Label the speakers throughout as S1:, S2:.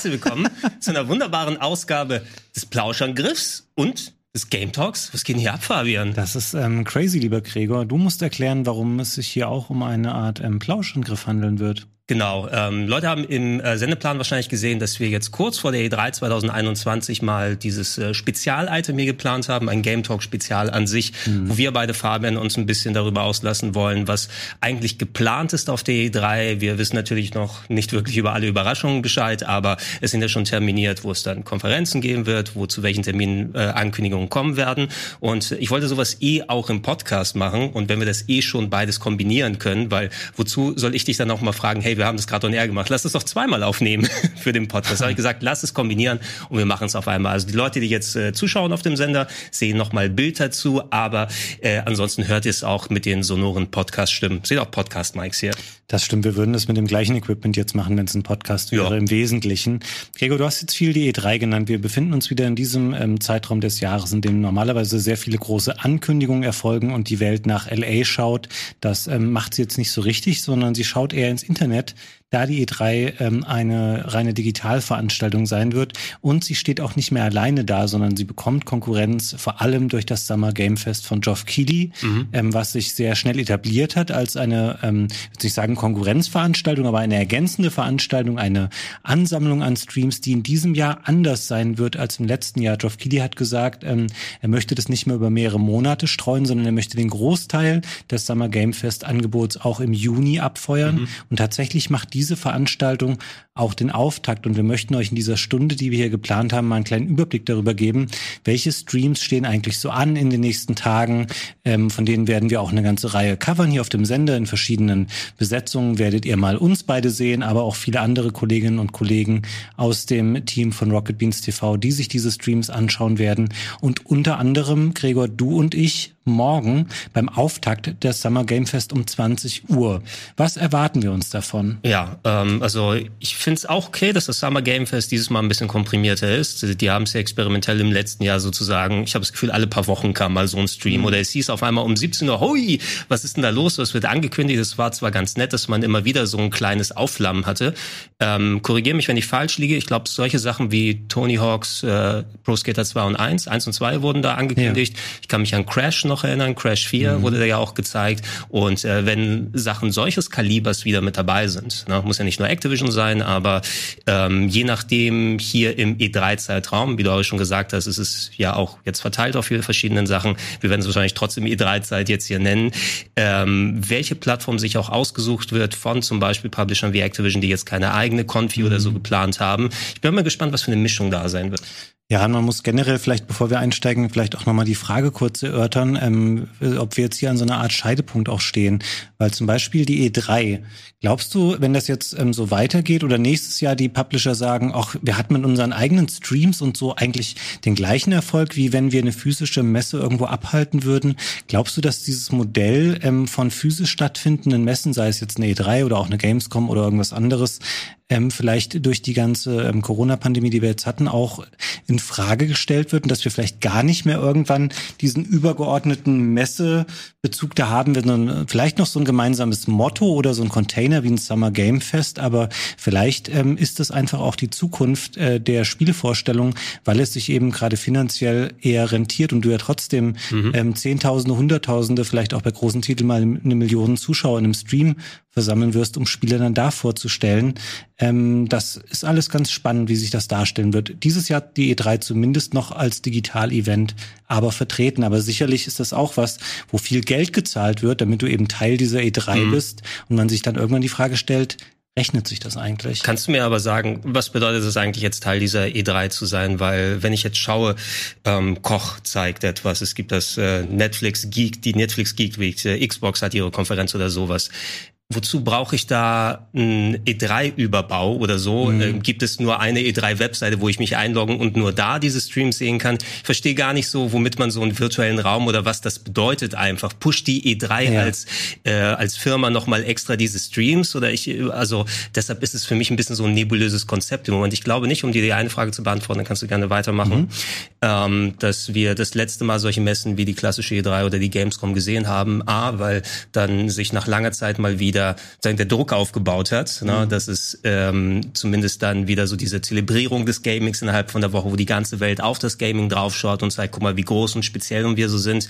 S1: Herzlich willkommen zu einer wunderbaren Ausgabe des Plauschangriffs und des Game Talks. Was geht denn hier ab, Fabian?
S2: Das ist ähm, crazy, lieber Gregor. Du musst erklären, warum es sich hier auch um eine Art ähm, Plauschangriff handeln wird.
S1: Genau. Ähm, Leute haben im äh, Sendeplan wahrscheinlich gesehen, dass wir jetzt kurz vor der E3 2021 mal dieses äh, Spezial-Item hier geplant haben, ein Game Talk Spezial an sich, mhm. wo wir beide Fabian uns ein bisschen darüber auslassen wollen, was eigentlich geplant ist auf der E3. Wir wissen natürlich noch nicht wirklich über alle Überraschungen Bescheid, aber es sind ja schon terminiert, wo es dann Konferenzen geben wird, wo zu welchen Terminen äh, Ankündigungen kommen werden. Und ich wollte sowas eh auch im Podcast machen. Und wenn wir das eh schon beides kombinieren können, weil wozu soll ich dich dann auch mal fragen, hey, wir haben das gerade on air gemacht, lass es doch zweimal aufnehmen für den Podcast. Da habe ich gesagt, lass es kombinieren und wir machen es auf einmal. Also die Leute, die jetzt äh, zuschauen auf dem Sender, sehen nochmal Bild dazu, aber äh, ansonsten hört ihr es auch mit den sonoren Podcast-Stimmen. Seht auch Podcast-Mics hier.
S2: Das stimmt, wir würden das mit dem gleichen Equipment jetzt machen, wenn es ein Podcast wäre, ja. im Wesentlichen. Gregor, du hast jetzt viel die E3 genannt. Wir befinden uns wieder in diesem ähm, Zeitraum des Jahres, in dem normalerweise sehr viele große Ankündigungen erfolgen und die Welt nach LA schaut. Das ähm, macht sie jetzt nicht so richtig, sondern sie schaut eher ins Internet Internet da die E3 ähm, eine reine Digitalveranstaltung sein wird. Und sie steht auch nicht mehr alleine da, sondern sie bekommt Konkurrenz, vor allem durch das Summer Game Fest von Geoff Keighley, mhm. ähm, was sich sehr schnell etabliert hat als eine, ähm, würde ich sagen, Konkurrenzveranstaltung, aber eine ergänzende Veranstaltung, eine Ansammlung an Streams, die in diesem Jahr anders sein wird als im letzten Jahr. Geoff Keighley hat gesagt, ähm, er möchte das nicht mehr über mehrere Monate streuen, sondern er möchte den Großteil des Summer Game Fest Angebots auch im Juni abfeuern. Mhm. Und tatsächlich macht die diese Veranstaltung auch den Auftakt. Und wir möchten euch in dieser Stunde, die wir hier geplant haben, mal einen kleinen Überblick darüber geben, welche Streams stehen eigentlich so an in den nächsten Tagen. Ähm, von denen werden wir auch eine ganze Reihe covern hier auf dem Sender in verschiedenen Besetzungen. Werdet ihr mal uns beide sehen, aber auch viele andere Kolleginnen und Kollegen aus dem Team von Rocket Beans TV, die sich diese Streams anschauen werden. Und unter anderem, Gregor, du und ich morgen beim Auftakt der Summer Game Fest um 20 Uhr. Was erwarten wir uns davon?
S1: Ja, ähm, also ich finde es auch okay, dass das Summer Game Fest dieses Mal ein bisschen komprimierter ist. Die haben es ja experimentell im letzten Jahr sozusagen, ich habe das Gefühl, alle paar Wochen kam mal so ein Stream. Mhm. Oder es hieß auf einmal um 17 Uhr, hui, was ist denn da los? Was wird angekündigt? Es war zwar ganz nett, dass man immer wieder so ein kleines Aufflammen hatte. Ähm, Korrigiere mich, wenn ich falsch liege. Ich glaube, solche Sachen wie Tony Hawks äh, Pro Skater 2 und 1, 1 und 2 wurden da angekündigt. Ja. Ich kann mich an Crash noch erinnern. Crash 4 mhm. wurde da ja auch gezeigt. Und äh, wenn Sachen solches Kalibers wieder mit dabei sind, ne, muss ja nicht nur Activision sein, aber ähm, je nachdem hier im E3-Zeitraum, wie du auch schon gesagt hast, ist es ja auch jetzt verteilt auf viele verschiedene Sachen. Wir werden es wahrscheinlich trotzdem E3-Zeit jetzt hier nennen. Ähm, welche Plattform sich auch ausgesucht wird von zum Beispiel Publishern wie Activision, die jetzt keine eigene Confi mhm. oder so mhm. geplant haben. Ich bin mal gespannt, was für eine Mischung da sein wird.
S2: Ja, man muss generell vielleicht, bevor wir einsteigen, vielleicht auch nochmal die Frage kurz erörtern, ähm, ob wir jetzt hier an so einer Art Scheidepunkt auch stehen. Weil zum Beispiel die E3, glaubst du, wenn das jetzt ähm, so weitergeht oder nächstes Jahr die Publisher sagen, auch wir hatten mit unseren eigenen Streams und so eigentlich den gleichen Erfolg, wie wenn wir eine physische Messe irgendwo abhalten würden, glaubst du, dass dieses Modell ähm, von physisch stattfindenden Messen, sei es jetzt eine E3 oder auch eine Gamescom oder irgendwas anderes, ähm, vielleicht durch die ganze ähm, Corona-Pandemie, die wir jetzt hatten, auch in Frage gestellt wird und dass wir vielleicht gar nicht mehr irgendwann diesen übergeordneten Messebezug da haben, sondern vielleicht noch so ein gemeinsames Motto oder so ein Container wie ein Summer Game Fest, aber vielleicht ähm, ist das einfach auch die Zukunft äh, der Spielevorstellung, weil es sich eben gerade finanziell eher rentiert und du ja trotzdem mhm. ähm, Zehntausende, Hunderttausende, vielleicht auch bei großen Titeln mal eine Million Zuschauer in einem Stream versammeln wirst, um Spiele dann da vorzustellen. Ähm, das ist alles ganz spannend, wie sich das darstellen wird. Dieses Jahr die E3 zumindest noch als Digital-Event aber vertreten. Aber sicherlich ist das auch was, wo viel Geld gezahlt wird, damit du eben Teil dieser E3 mhm. bist und man sich dann irgendwann die Frage stellt, rechnet sich das eigentlich?
S1: Kannst du mir aber sagen, was bedeutet es eigentlich jetzt Teil dieser E3 zu sein? Weil wenn ich jetzt schaue, ähm, Koch zeigt etwas, es gibt das äh, Netflix Geek, die Netflix Geek Week, äh, Xbox hat ihre Konferenz oder sowas. Wozu brauche ich da einen E3-Überbau oder so? Mhm. Ähm, gibt es nur eine E3-Webseite, wo ich mich einloggen und nur da diese Streams sehen kann? Ich verstehe gar nicht so, womit man so einen virtuellen Raum oder was das bedeutet einfach. Pusht die E3 ja. als äh, als Firma nochmal extra diese Streams oder ich also deshalb ist es für mich ein bisschen so ein nebulöses Konzept im Moment. Ich glaube nicht, um dir die eine Frage zu beantworten, dann kannst du gerne weitermachen, mhm. ähm, dass wir das letzte Mal solche Messen wie die klassische E3 oder die Gamescom gesehen haben. A, weil dann sich nach langer Zeit mal wieder wieder sagen, der Druck aufgebaut hat. Ne? Mhm. Das ist ähm, zumindest dann wieder so diese Zelebrierung des Gamings innerhalb von der Woche, wo die ganze Welt auf das Gaming draufschaut und sagt, guck mal, wie groß und speziell wir so sind.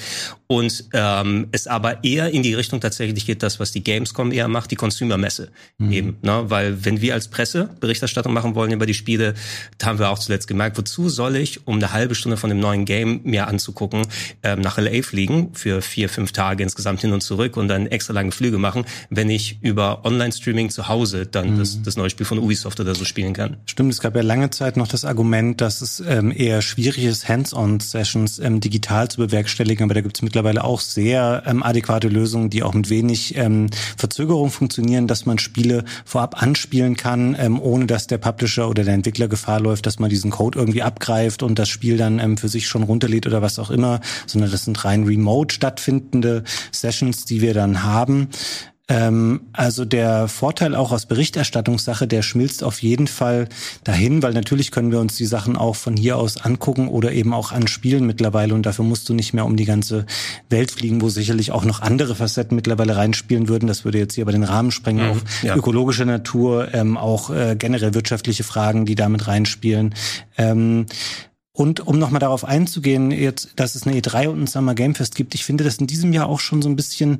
S1: Und ähm, es aber eher in die Richtung tatsächlich geht, das, was die Gamescom eher macht, die Consumer-Messe mhm. eben. Ne? Weil wenn wir als Presse Berichterstattung machen wollen über die Spiele, da haben wir auch zuletzt gemerkt, wozu soll ich, um eine halbe Stunde von dem neuen Game mir anzugucken, ähm, nach LA fliegen für vier, fünf Tage insgesamt hin und zurück und dann extra lange Flüge machen, wenn ich über Online-Streaming zu Hause dann mhm. das, das neue Spiel von Ubisoft oder so spielen kann.
S2: Stimmt, es gab ja lange Zeit noch das Argument, dass es ähm, eher schwierig ist, Hands-on-Sessions ähm, digital zu bewerkstelligen, aber da gibt es mittlerweile auch sehr ähm, adäquate Lösungen, die auch mit wenig ähm, Verzögerung funktionieren, dass man Spiele vorab anspielen kann, ähm, ohne dass der Publisher oder der Entwickler Gefahr läuft, dass man diesen Code irgendwie abgreift und das Spiel dann ähm, für sich schon runterlädt oder was auch immer, sondern das sind rein remote stattfindende Sessions, die wir dann haben. Ähm, also der Vorteil auch aus Berichterstattungssache, der schmilzt auf jeden Fall dahin, weil natürlich können wir uns die Sachen auch von hier aus angucken oder eben auch anspielen mittlerweile und dafür musst du nicht mehr um die ganze Welt fliegen, wo sicherlich auch noch andere Facetten mittlerweile reinspielen würden. Das würde jetzt hier bei den Rahmen sprengen, mhm, auch ja. ökologische Natur, ähm, auch äh, generell wirtschaftliche Fragen, die damit reinspielen. Ähm, und um nochmal darauf einzugehen, jetzt, dass es eine E3 und ein Summer Game Fest gibt, ich finde das in diesem Jahr auch schon so ein bisschen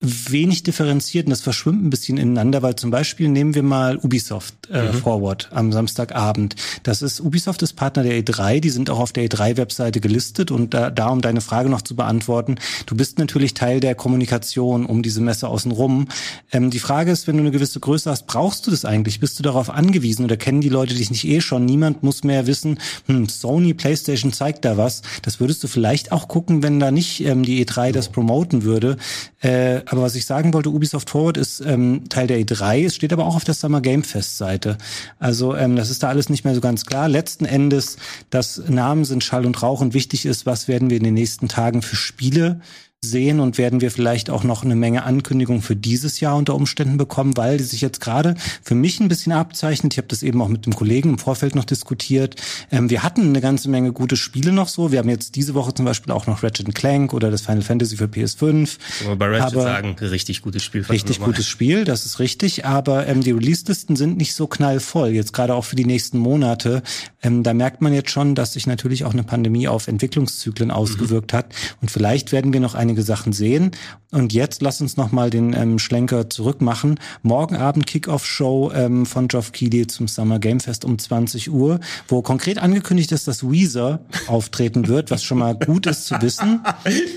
S2: wenig differenziert und das verschwimmt ein bisschen ineinander, weil zum Beispiel nehmen wir mal Ubisoft äh, mhm. Forward am Samstagabend. Das ist Ubisoft ist Partner der E3, die sind auch auf der E3-Webseite gelistet und da, da, um deine Frage noch zu beantworten, du bist natürlich Teil der Kommunikation um diese Messe außenrum. Ähm, die Frage ist, wenn du eine gewisse Größe hast, brauchst du das eigentlich? Bist du darauf angewiesen oder kennen die Leute dich nicht eh schon? Niemand muss mehr wissen, hm, Sony, PlayStation zeigt da was. Das würdest du vielleicht auch gucken, wenn da nicht ähm, die E3 das promoten würde. Äh, aber was ich sagen wollte, Ubisoft Forward ist ähm, Teil der E3, es steht aber auch auf der Summer Game Fest Seite. Also ähm, das ist da alles nicht mehr so ganz klar. Letzten Endes, das Namen sind Schall und Rauch und wichtig ist, was werden wir in den nächsten Tagen für Spiele sehen und werden wir vielleicht auch noch eine Menge Ankündigungen für dieses Jahr unter Umständen bekommen, weil die sich jetzt gerade für mich ein bisschen abzeichnet. Ich habe das eben auch mit dem Kollegen im Vorfeld noch diskutiert. Ähm, wir hatten eine ganze Menge gute Spiele noch so. Wir haben jetzt diese Woche zum Beispiel auch noch Ratchet Clank oder das Final Fantasy für PS5.
S1: Aber bei Ratchet aber sagen, richtig gutes Spiel.
S2: Richtig gutes Spiel, das ist richtig. Aber ähm, die Release-Listen sind nicht so knallvoll, jetzt gerade auch für die nächsten Monate. Ähm, da merkt man jetzt schon, dass sich natürlich auch eine Pandemie auf Entwicklungszyklen ausgewirkt mhm. hat. Und vielleicht werden wir noch ein einige Sachen sehen. Und jetzt lass uns noch mal den ähm, Schlenker zurück machen. Morgen Abend Kickoff-Show ähm, von Geoff Keighley zum Summer Game Fest um 20 Uhr, wo konkret angekündigt ist, dass Weezer auftreten wird, was schon mal gut ist zu wissen.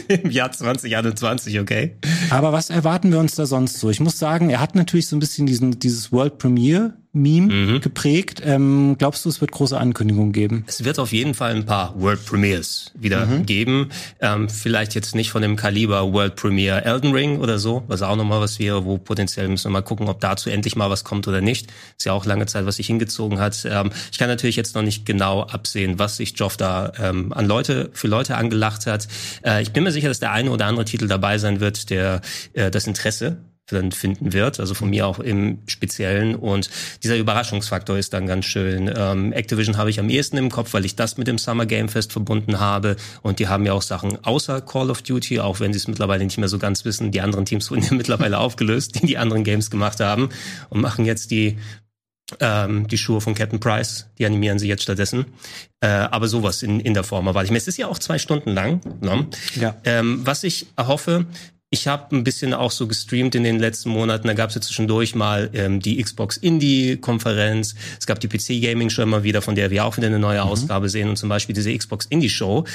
S1: Im Jahr 2021, okay.
S2: Aber was erwarten wir uns da sonst so? Ich muss sagen, er hat natürlich so ein bisschen diesen, dieses World Premiere Meme mhm. geprägt. Ähm, glaubst du, es wird große Ankündigungen geben?
S1: Es wird auf jeden Fall ein paar World Premiers wieder mhm. geben. Ähm, vielleicht jetzt nicht von dem Kaliber World Premiere Elden Ring oder so, was auch nochmal was wäre, wo potenziell müssen wir mal gucken, ob dazu endlich mal was kommt oder nicht. Ist ja auch lange Zeit, was sich hingezogen hat. Ähm, ich kann natürlich jetzt noch nicht genau absehen, was sich Joff da ähm, an Leute, für Leute angelacht hat. Äh, ich bin mir sicher, dass der eine oder andere Titel dabei sein wird, der äh, das Interesse dann finden wird, also von mir auch im Speziellen. Und dieser Überraschungsfaktor ist dann ganz schön. Ähm, Activision habe ich am ehesten im Kopf, weil ich das mit dem Summer Game Fest verbunden habe. Und die haben ja auch Sachen außer Call of Duty, auch wenn sie es mittlerweile nicht mehr so ganz wissen. Die anderen Teams wurden ja mittlerweile aufgelöst, die die anderen Games gemacht haben und machen jetzt die ähm, die Schuhe von Captain Price, die animieren sie jetzt stattdessen. Äh, aber sowas in, in der Form erwarte ich mir. Es ist ja auch zwei Stunden lang. Ne? Ja. Ähm, was ich erhoffe, ich habe ein bisschen auch so gestreamt in den letzten Monaten. Da gab es ja zwischendurch mal ähm, die Xbox Indie-Konferenz. Es gab die PC Gaming Show immer wieder, von der wir auch wieder eine neue mhm. Ausgabe sehen und zum Beispiel diese Xbox Indie Show.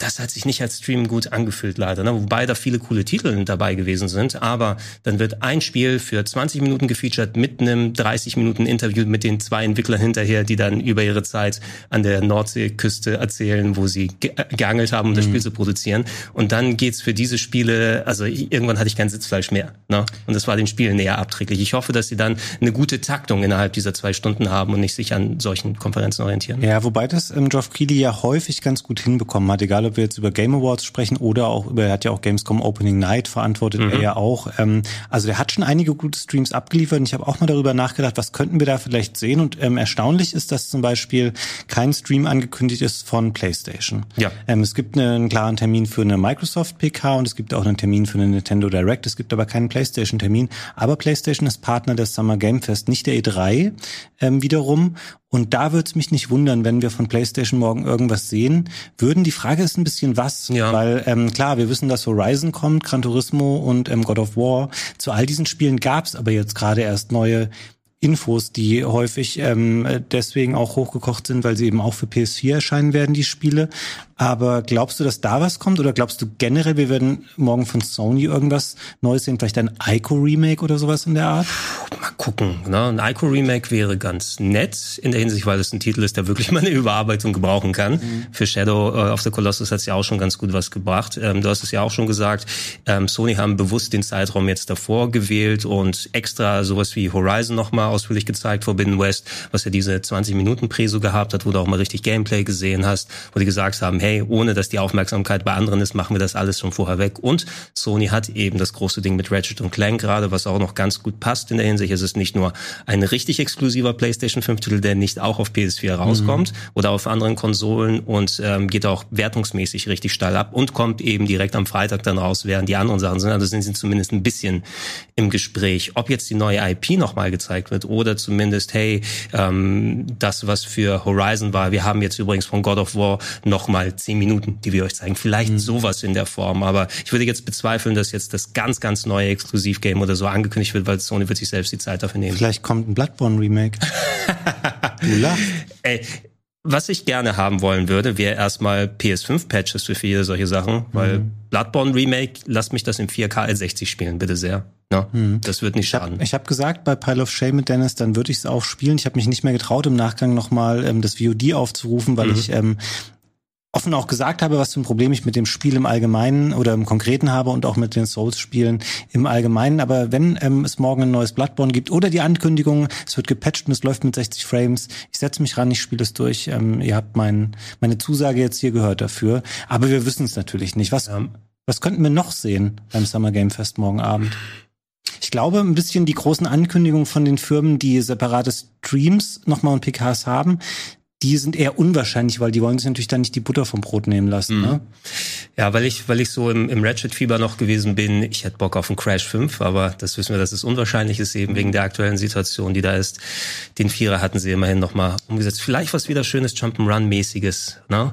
S1: Das hat sich nicht als Stream gut angefühlt, leider. Ne? Wobei da viele coole Titel dabei gewesen sind. Aber dann wird ein Spiel für 20 Minuten gefeatured mit einem 30 Minuten Interview mit den zwei Entwicklern hinterher, die dann über ihre Zeit an der Nordseeküste erzählen, wo sie ge äh, geangelt haben, um mhm. das Spiel zu produzieren. Und dann geht's für diese Spiele, also irgendwann hatte ich kein Sitzfleisch mehr. Ne? Und das war den Spielen näher abträglich. Ich hoffe, dass sie dann eine gute Taktung innerhalb dieser zwei Stunden haben und nicht sich an solchen Konferenzen orientieren.
S2: Ja, wobei das ähm, Geoff Keighley ja häufig ganz gut hinbekommen hat, egal ob wir jetzt über Game Awards sprechen oder auch über, er hat ja auch Gamescom Opening Night verantwortet, mhm. er ja auch. Ähm, also der hat schon einige gute Streams abgeliefert und ich habe auch mal darüber nachgedacht, was könnten wir da vielleicht sehen und ähm, erstaunlich ist, dass zum Beispiel kein Stream angekündigt ist von PlayStation. Ja. Ähm, es gibt einen klaren Termin für eine Microsoft PK und es gibt auch einen Termin für eine Nintendo Direct, es gibt aber keinen PlayStation Termin, aber PlayStation ist Partner des Summer Game Fest, nicht der E3 ähm, wiederum und da würde es mich nicht wundern, wenn wir von PlayStation morgen irgendwas sehen würden. Die Frage ist ein bisschen was, ja. weil ähm, klar, wir wissen, dass Horizon kommt, Gran Turismo und ähm, God of War. Zu all diesen Spielen gab es aber jetzt gerade erst neue Infos, die häufig ähm, deswegen auch hochgekocht sind, weil sie eben auch für PS4 erscheinen werden, die Spiele. Aber glaubst du, dass da was kommt? Oder glaubst du generell, wir werden morgen von Sony irgendwas Neues sehen? Vielleicht ein Ico-Remake oder sowas in der Art?
S1: Mal gucken. Ne? Ein Ico-Remake wäre ganz nett in der Hinsicht, weil es ein Titel ist, der wirklich mal eine Überarbeitung gebrauchen kann. Mhm. Für Shadow äh, of the Colossus hat es ja auch schon ganz gut was gebracht. Ähm, du hast es ja auch schon gesagt. Ähm, Sony haben bewusst den Zeitraum jetzt davor gewählt und extra sowas wie Horizon nochmal ausführlich gezeigt, Forbidden West, was ja diese 20 Minuten Preso gehabt hat, wo du auch mal richtig Gameplay gesehen hast, wo die gesagt haben, hey, hey, ohne dass die Aufmerksamkeit bei anderen ist, machen wir das alles schon vorher weg. Und Sony hat eben das große Ding mit Ratchet und Clank gerade, was auch noch ganz gut passt in der Hinsicht. Es ist nicht nur ein richtig exklusiver PlayStation 5 Titel, der nicht auch auf PS4 rauskommt mhm. oder auf anderen Konsolen und ähm, geht auch wertungsmäßig richtig steil ab und kommt eben direkt am Freitag dann raus, während die anderen Sachen sind. Also sind sie zumindest ein bisschen im Gespräch. Ob jetzt die neue IP nochmal gezeigt wird oder zumindest, hey, ähm, das, was für Horizon war, wir haben jetzt übrigens von God of War nochmal zehn Minuten, die wir euch zeigen. Vielleicht mhm. sowas in der Form. Aber ich würde jetzt bezweifeln, dass jetzt das ganz, ganz neue Exklusivgame oder so angekündigt wird, weil Sony wird sich selbst die Zeit dafür nehmen.
S2: Vielleicht kommt ein Bloodborne Remake. du lachst.
S1: Ey, was ich gerne haben wollen würde, wäre erstmal PS5-Patches für viele solche Sachen, weil mhm. Bloodborne Remake, lasst mich das im 4K 60 spielen, bitte sehr. Ja, mhm. Das wird nicht schaden.
S2: Ich habe hab gesagt, bei Pile of Shame mit Dennis, dann würde ich es auch spielen. Ich habe mich nicht mehr getraut, im Nachgang nochmal ähm, das VOD aufzurufen, weil mhm. ich ähm, offen auch gesagt habe, was für ein Problem ich mit dem Spiel im Allgemeinen oder im Konkreten habe und auch mit den Souls-Spielen im Allgemeinen. Aber wenn ähm, es morgen ein neues Bloodborne gibt oder die Ankündigung, es wird gepatcht und es läuft mit 60 Frames, ich setze mich ran, ich spiele es durch. Ähm, ihr habt mein, meine Zusage jetzt hier gehört dafür. Aber wir wissen es natürlich nicht. Was, ja. was könnten wir noch sehen beim Summer Game Fest morgen Abend? Ich glaube, ein bisschen die großen Ankündigungen von den Firmen, die separate Streams nochmal und PKs haben, die sind eher unwahrscheinlich, weil die wollen sich natürlich dann nicht die Butter vom Brot nehmen lassen. Mhm. Ne?
S1: Ja, weil ich, weil ich so im, im Ratchet-Fieber noch gewesen bin, ich hätte Bock auf einen Crash 5, aber das wissen wir, dass es unwahrscheinlich ist, eben wegen der aktuellen Situation, die da ist. Den Vierer hatten sie immerhin nochmal umgesetzt. Vielleicht was wieder schönes Jump'n'Run-mäßiges, ne?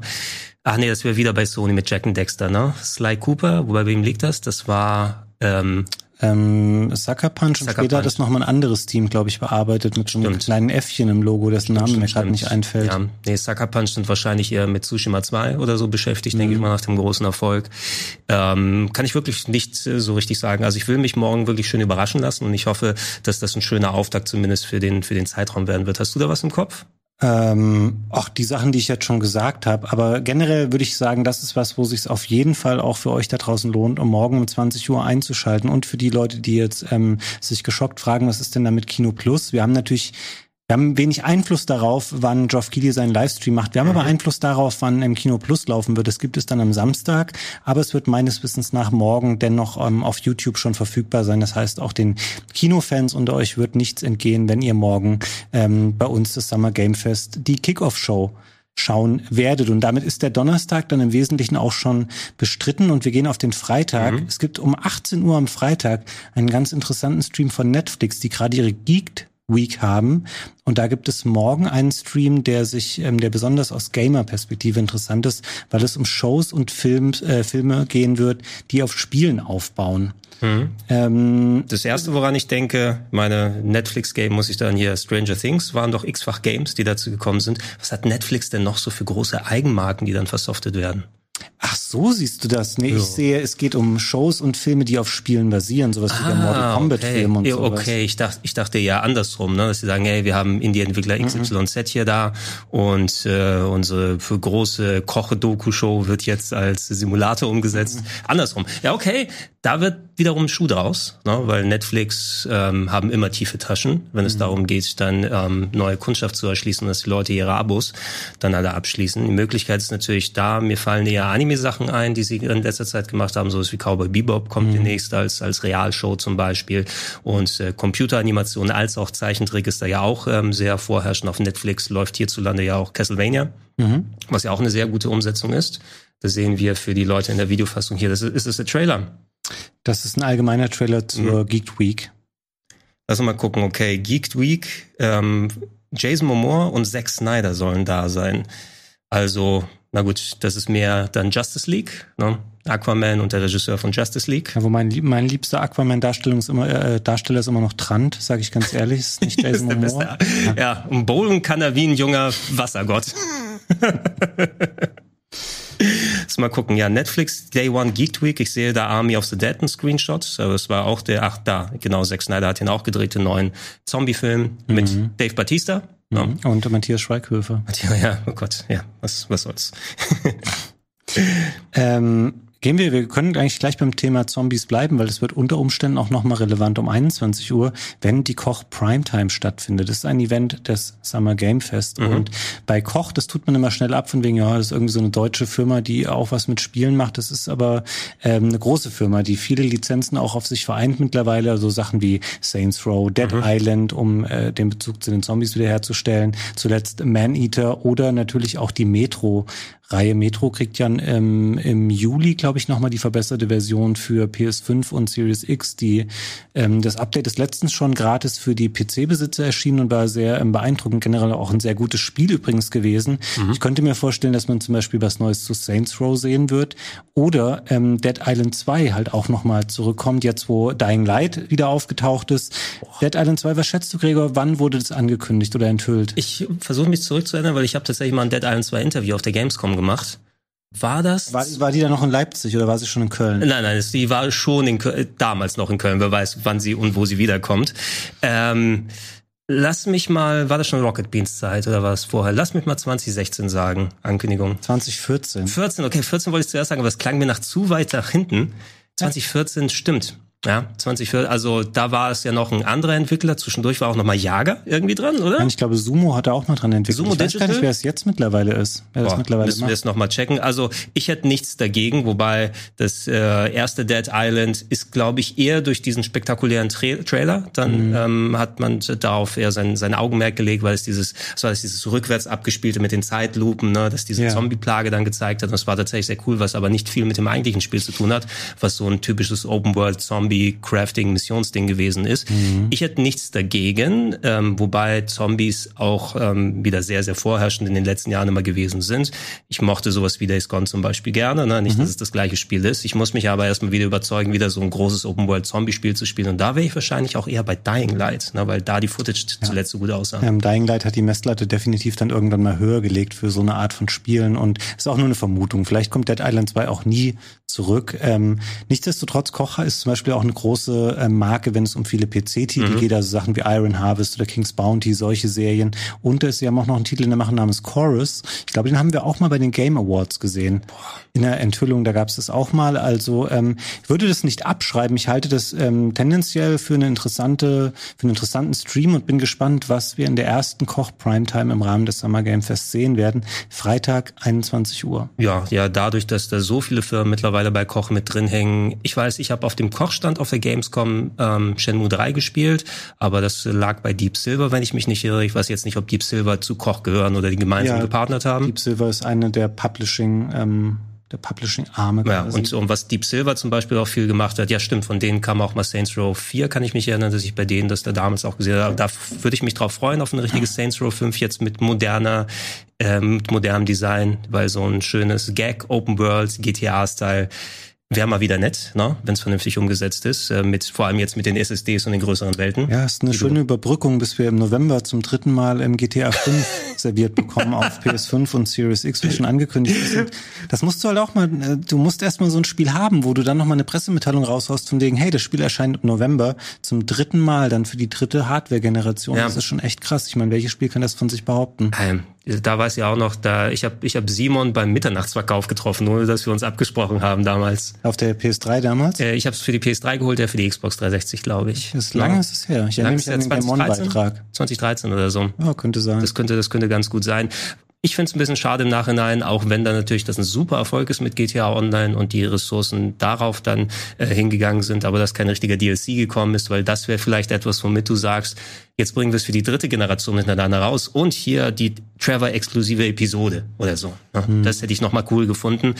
S1: Ach nee, das wäre wieder bei Sony mit Jack and Dexter, ne? Sly Cooper, wobei wem liegt das? Das war ähm,
S2: ähm, Sucker Punch und später Punch. hat das nochmal ein anderes Team, glaube ich, bearbeitet mit so einem kleinen Äffchen im Logo, dessen stimmt, Name mir gerade nicht einfällt. Ja,
S1: nee, Sucker Punch sind wahrscheinlich eher mit Tsushima 2 oder so beschäftigt, mhm. denke ich mal, nach dem großen Erfolg. Ähm, kann ich wirklich nicht äh, so richtig sagen. Also ich will mich morgen wirklich schön überraschen lassen und ich hoffe, dass das ein schöner Auftakt zumindest für den, für den Zeitraum werden wird. Hast du da was im Kopf?
S2: Ähm, auch die Sachen, die ich jetzt schon gesagt habe. Aber generell würde ich sagen, das ist was, wo sich auf jeden Fall auch für euch da draußen lohnt, um morgen um 20 Uhr einzuschalten. Und für die Leute, die jetzt ähm, sich geschockt fragen, was ist denn da mit Kino Plus? Wir haben natürlich wir haben wenig Einfluss darauf, wann Geoff Keighley seinen Livestream macht. Wir haben mhm. aber Einfluss darauf, wann im Kino Plus laufen wird. Das gibt es dann am Samstag, aber es wird meines Wissens nach morgen dennoch ähm, auf YouTube schon verfügbar sein. Das heißt, auch den Kinofans unter euch wird nichts entgehen, wenn ihr morgen ähm, bei uns das Summer Game Fest die Kickoff-Show schauen werdet. Und damit ist der Donnerstag dann im Wesentlichen auch schon bestritten und wir gehen auf den Freitag. Mhm. Es gibt um 18 Uhr am Freitag einen ganz interessanten Stream von Netflix, die gerade ihre Geeked Week haben. Und da gibt es morgen einen Stream, der sich, ähm, der besonders aus Gamer-Perspektive interessant ist, weil es um Shows und Film, äh, Filme gehen wird, die auf Spielen aufbauen.
S1: Mhm. Ähm, das erste, woran ich denke, meine Netflix-Game muss ich dann hier Stranger Things, waren doch x-fach Games, die dazu gekommen sind. Was hat Netflix denn noch so für große Eigenmarken, die dann versoftet werden?
S2: Ach so, siehst du das? Nee, ja. ich sehe, es geht um Shows und Filme, die auf Spielen basieren, sowas ah, wie der Mortal Kombat okay. Film und
S1: ja,
S2: sowas.
S1: Okay, ich dachte, ich dachte ja andersrum, ne? dass sie sagen, hey, wir haben Indie-Entwickler XYZ mhm. hier da und äh, unsere für große Koche-Doku-Show wird jetzt als Simulator umgesetzt. Mhm. Andersrum. Ja, okay, da wird wiederum Schuh draus, ne? weil Netflix ähm, haben immer tiefe Taschen, wenn es mhm. darum geht, dann ähm, neue Kundschaft zu erschließen, dass die Leute ihre Abos dann alle abschließen. Die Möglichkeit ist natürlich da, mir fallen eher Anime Anime-Sachen ein, die sie in letzter Zeit gemacht haben, so wie Cowboy Bebop kommt mhm. demnächst als, als Realshow zum Beispiel. Und äh, Computeranimation als auch Zeichentrick ist da ja auch ähm, sehr vorherrschend. Auf Netflix läuft hierzulande ja auch Castlevania, mhm. was ja auch eine sehr gute Umsetzung ist. Das sehen wir für die Leute in der Videofassung hier. Das ist, ist das der Trailer.
S2: Das ist ein allgemeiner Trailer zur mhm. Geek Week.
S1: Lass uns mal gucken, okay, Geek Week, ähm, Jason Momoa und Zack Snyder sollen da sein. Also na gut, das ist mehr dann Justice League, ne? Aquaman und der Regisseur von Justice League.
S2: Ja, wo mein, mein liebster Aquaman-Darsteller ist immer, äh, Darsteller ist immer noch Trant, sage ich ganz ehrlich, ist nicht Jason ist Momoa.
S1: Ja. ja, und bowlen kann er wie ein junger Wassergott. Lass mal gucken. Ja, Netflix Day One Geek Week. Ich sehe da Army of the Dead ein Screenshot. Aber es war auch der, ach da, genau, Zack Snyder hat ihn auch gedreht, den neuen Zombie-Film mhm. mit Dave Batista.
S2: Ja. Mhm. Und Matthias Schweighöfer.
S1: Ja, oh Gott, ja, was, was soll's.
S2: ähm, Gehen wir, wir können eigentlich gleich beim Thema Zombies bleiben, weil es wird unter Umständen auch nochmal relevant um 21 Uhr, wenn die Koch Primetime stattfindet. Das ist ein Event des Summer Game Fest. Mhm. Und bei Koch, das tut man immer schnell ab von wegen, ja, das ist irgendwie so eine deutsche Firma, die auch was mit Spielen macht. Das ist aber ähm, eine große Firma, die viele Lizenzen auch auf sich vereint mittlerweile. So also Sachen wie Saints Row, Dead mhm. Island, um äh, den Bezug zu den Zombies wiederherzustellen. Zuletzt Man Eater oder natürlich auch die Metro Reihe Metro kriegt ja ähm, im Juli, glaube ich, nochmal die verbesserte Version für PS5 und Series X. Die, ähm, das Update ist letztens schon gratis für die PC-Besitzer erschienen und war sehr ähm, beeindruckend. Generell auch ein sehr gutes Spiel übrigens gewesen. Mhm. Ich könnte mir vorstellen, dass man zum Beispiel was Neues zu Saints Row sehen wird oder ähm, Dead Island 2 halt auch nochmal zurückkommt, jetzt wo Dying Light wieder aufgetaucht ist. Boah. Dead Island 2, was schätzt du, Gregor, wann wurde das angekündigt oder enthüllt?
S1: Ich versuche mich zurückzuerinnern, weil ich habe tatsächlich mal ein Dead Island 2 Interview auf der Gamescom gemacht. War das?
S2: War, war die dann noch in Leipzig oder war sie schon in Köln?
S1: Nein, nein, die war schon in Köln, damals noch in Köln. Wer weiß, wann sie und wo sie wiederkommt. Ähm, lass mich mal, war das schon Rocket Beans Zeit oder war es vorher? Lass mich mal 2016 sagen, Ankündigung.
S2: 2014.
S1: 14, okay, 14 wollte ich zuerst sagen, aber es klang mir nach zu weit nach hinten. 2014 stimmt. Ja, 2014, also da war es ja noch ein anderer Entwickler. Zwischendurch war auch noch mal Jager irgendwie dran, oder?
S2: Nein, ich glaube, Sumo hat da auch mal dran entwickelt. Sumo ich weiß gar nicht, wer es jetzt mittlerweile ist. Wer
S1: Boah, das mittlerweile müssen macht. wir es noch mal checken. Also ich hätte nichts dagegen, wobei das äh, erste Dead Island ist, glaube ich, eher durch diesen spektakulären Tra Trailer. Dann mhm. ähm, hat man darauf eher sein, sein Augenmerk gelegt, weil es dieses, was war das, dieses rückwärts abgespielte mit den Zeitlupen, ne, dass diese ja. Zombie-Plage dann gezeigt hat. Und das war tatsächlich sehr cool, was aber nicht viel mit dem eigentlichen Spiel zu tun hat, was so ein typisches Open-World-Zombie Zombie-Crafting, Missionsding gewesen ist. Mhm. Ich hätte nichts dagegen, ähm, wobei Zombies auch ähm, wieder sehr, sehr vorherrschend in den letzten Jahren immer gewesen sind. Ich mochte sowas wie Days Gone zum Beispiel gerne, ne? nicht, mhm. dass es das gleiche Spiel ist. Ich muss mich aber erstmal wieder überzeugen, wieder so ein großes Open-World-Zombie-Spiel zu spielen. Und da wäre ich wahrscheinlich auch eher bei Dying Light, ne? weil da die Footage ja. zuletzt so gut aussah.
S2: Ähm, Dying Light hat die Messlatte definitiv dann irgendwann mal höher gelegt für so eine Art von Spielen und ist auch nur eine Vermutung. Vielleicht kommt Dead Island 2 auch nie zurück. Ähm, nichtsdestotrotz, Koch ist zum Beispiel auch eine große äh, Marke, wenn es um viele PC-Titel mhm. geht, also Sachen wie Iron Harvest oder King's Bounty, solche Serien. Und es, sie haben auch noch einen Titel in der Mache namens Chorus. Ich glaube, den haben wir auch mal bei den Game Awards gesehen. In der Enthüllung, da gab es das auch mal. Also ähm, ich würde das nicht abschreiben. Ich halte das ähm, tendenziell für eine interessante, für einen interessanten Stream und bin gespannt, was wir in der ersten Koch Primetime im Rahmen des Summer Game Fest sehen werden. Freitag 21 Uhr.
S1: Ja, ja, dadurch, dass da so viele Firmen mittlerweile bei Koch mit drin hängen. Ich weiß, ich habe auf dem Kochstand auf der Gamescom ähm, Shenmue 3 gespielt, aber das lag bei Deep Silver, wenn ich mich nicht irre. Ich weiß jetzt nicht, ob Deep Silver zu Koch gehören oder die gemeinsam ja, gepartnert haben.
S2: Deep Silver ist eine der Publishing ähm der Publishing-Arme.
S1: Ja, und, und was Deep Silver zum Beispiel auch viel gemacht hat, ja stimmt, von denen kam auch mal Saints Row 4, kann ich mich erinnern, dass ich bei denen das da damals auch gesehen habe. Da würde ich mich drauf freuen, auf ein richtiges Saints Row 5 jetzt mit moderner, äh, mit modernem Design, weil so ein schönes Gag, Open World, GTA-Style, wäre mal wieder nett, ne? wenn es vernünftig umgesetzt ist, äh, mit vor allem jetzt mit den SSDs und den größeren Welten.
S2: Ja, ist eine schöne Überbrückung, bis wir im November zum dritten Mal im GTA 5 serviert bekommen auf PS5 und Series X, wie schon angekündigt ist. Das musst du halt auch mal, äh, du musst erstmal so ein Spiel haben, wo du dann nochmal eine Pressemitteilung raushaust von wegen, hey, das Spiel erscheint im November zum dritten Mal dann für die dritte Hardware-Generation. Ja. Das ist schon echt krass. Ich meine, welches Spiel kann das von sich behaupten?
S1: Ähm, da weiß ich auch noch, da ich habe ich hab Simon beim Mitternachtsverkauf getroffen, ohne dass wir uns abgesprochen haben damals.
S2: Auf der PS3 damals?
S1: Äh, ich habe es für die PS3 geholt, der für die Xbox 360, glaube ich.
S2: Das ist lange ja. ist es her. Ich erinnere mich an den 2013?
S1: 2013 oder so.
S2: Ja, könnte sein.
S1: Das könnte, das könnte ganz gut sein. Ich finde es ein bisschen schade im Nachhinein, auch wenn da natürlich das ein super Erfolg ist mit GTA Online und die Ressourcen darauf dann äh, hingegangen sind, aber dass kein richtiger DLC gekommen ist, weil das wäre vielleicht etwas, womit du sagst, jetzt bringen wir es für die dritte Generation hintereinander raus und hier die Trevor-exklusive Episode oder so. Ne? Mhm. Das hätte ich nochmal cool gefunden.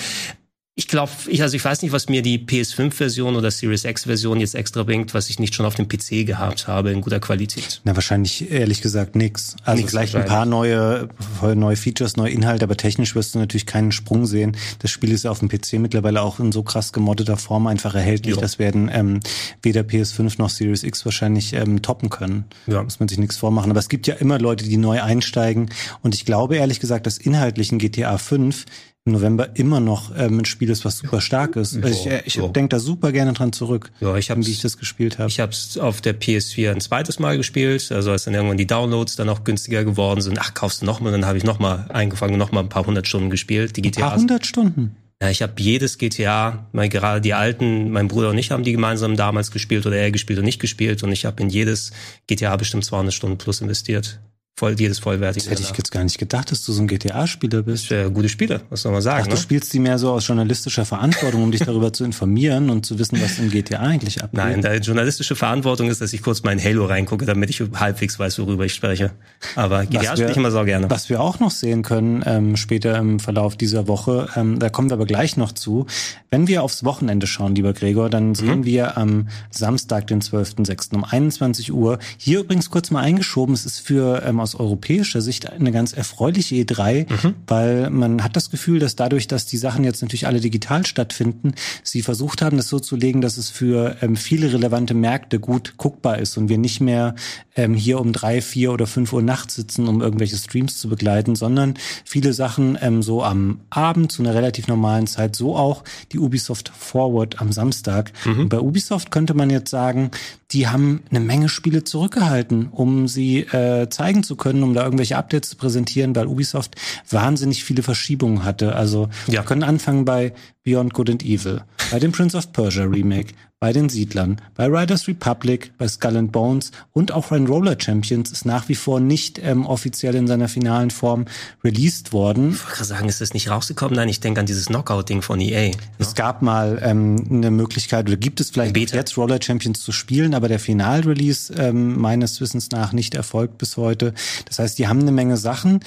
S1: Ich glaube, ich, also ich weiß nicht, was mir die PS5-Version oder Series X-Version jetzt extra bringt, was ich nicht schon auf dem PC gehabt habe in guter Qualität.
S2: Na, wahrscheinlich ehrlich gesagt nix. Also nix vielleicht ein paar neue, neue Features, neue Inhalte, aber technisch wirst du natürlich keinen Sprung sehen. Das Spiel ist ja auf dem PC mittlerweile auch in so krass gemoddeter Form einfach erhältlich. Jo. Das werden ähm, weder PS5 noch Series X wahrscheinlich ähm, toppen können. Ja. Muss man sich nichts vormachen. Aber es gibt ja immer Leute, die neu einsteigen. Und ich glaube ehrlich gesagt, dass inhaltlich in GTA 5 im November immer noch ähm, ein Spiel ist, was super stark ist. Ja, ich ich ja. denke da super gerne dran zurück,
S1: ja, ich hab's, wie ich das gespielt habe. Ich habe es auf der PS4 ein zweites Mal gespielt, also als dann irgendwann die Downloads dann auch günstiger geworden sind. Ach, kaufst du noch mal? Dann habe ich noch mal eingefangen, noch mal ein paar hundert Stunden gespielt.
S2: Die GTA. Ein paar hundert Stunden?
S1: Ja, ich habe jedes GTA, mein, gerade die alten, mein Bruder und ich haben die gemeinsam damals gespielt oder er gespielt und nicht gespielt und ich habe in jedes GTA bestimmt 200 Stunden plus investiert voll, jedes vollwertige.
S2: Das hätte ich jetzt gar nicht gedacht, dass du so ein GTA-Spieler bist.
S1: Ja, gute Spieler, was soll man sagen. Ach,
S2: ne? du spielst die mehr so aus journalistischer Verantwortung, um dich darüber zu informieren und zu wissen, was im GTA eigentlich abgeht.
S1: Nein, die journalistische Verantwortung ist, dass ich kurz mal in Halo reingucke, damit ich halbwegs weiß, worüber ich spreche. Aber GTA spiele ich immer so gerne.
S2: Was wir auch noch sehen können, ähm, später im Verlauf dieser Woche, ähm, da kommen wir aber gleich noch zu. Wenn wir aufs Wochenende schauen, lieber Gregor, dann mhm. sehen wir am Samstag, den 12.06. um 21 Uhr, hier übrigens kurz mal eingeschoben, es ist für ähm, aus europäischer Sicht eine ganz erfreuliche E3, mhm. weil man hat das Gefühl, dass dadurch, dass die Sachen jetzt natürlich alle digital stattfinden, sie versucht haben, das so zu legen, dass es für ähm, viele relevante Märkte gut guckbar ist und wir nicht mehr ähm, hier um drei, vier oder fünf Uhr nachts sitzen, um irgendwelche Streams zu begleiten, sondern viele Sachen ähm, so am Abend zu einer relativ normalen Zeit, so auch die Ubisoft Forward am Samstag. Mhm. Bei Ubisoft könnte man jetzt sagen, die haben eine Menge Spiele zurückgehalten, um sie äh, zeigen zu können, um da irgendwelche Updates zu präsentieren, weil Ubisoft wahnsinnig viele Verschiebungen hatte. Also ja. wir können anfangen bei Beyond Good and Evil, bei dem Prince of Persia Remake, bei den Siedlern, bei Riders Republic, bei Skull and Bones und auch Run Roller Champions ist nach wie vor nicht ähm, offiziell in seiner finalen Form released worden.
S1: Ich wollte gerade sagen, ist das nicht rausgekommen? Nein, ich denke an dieses Knockout-Ding von EA. Ne?
S2: Es gab mal ähm, eine Möglichkeit, oder gibt es vielleicht jetzt Roller Champions zu spielen, aber der Final-Release ähm, meines Wissens nach nicht erfolgt bis heute. Das heißt, die haben eine Menge Sachen.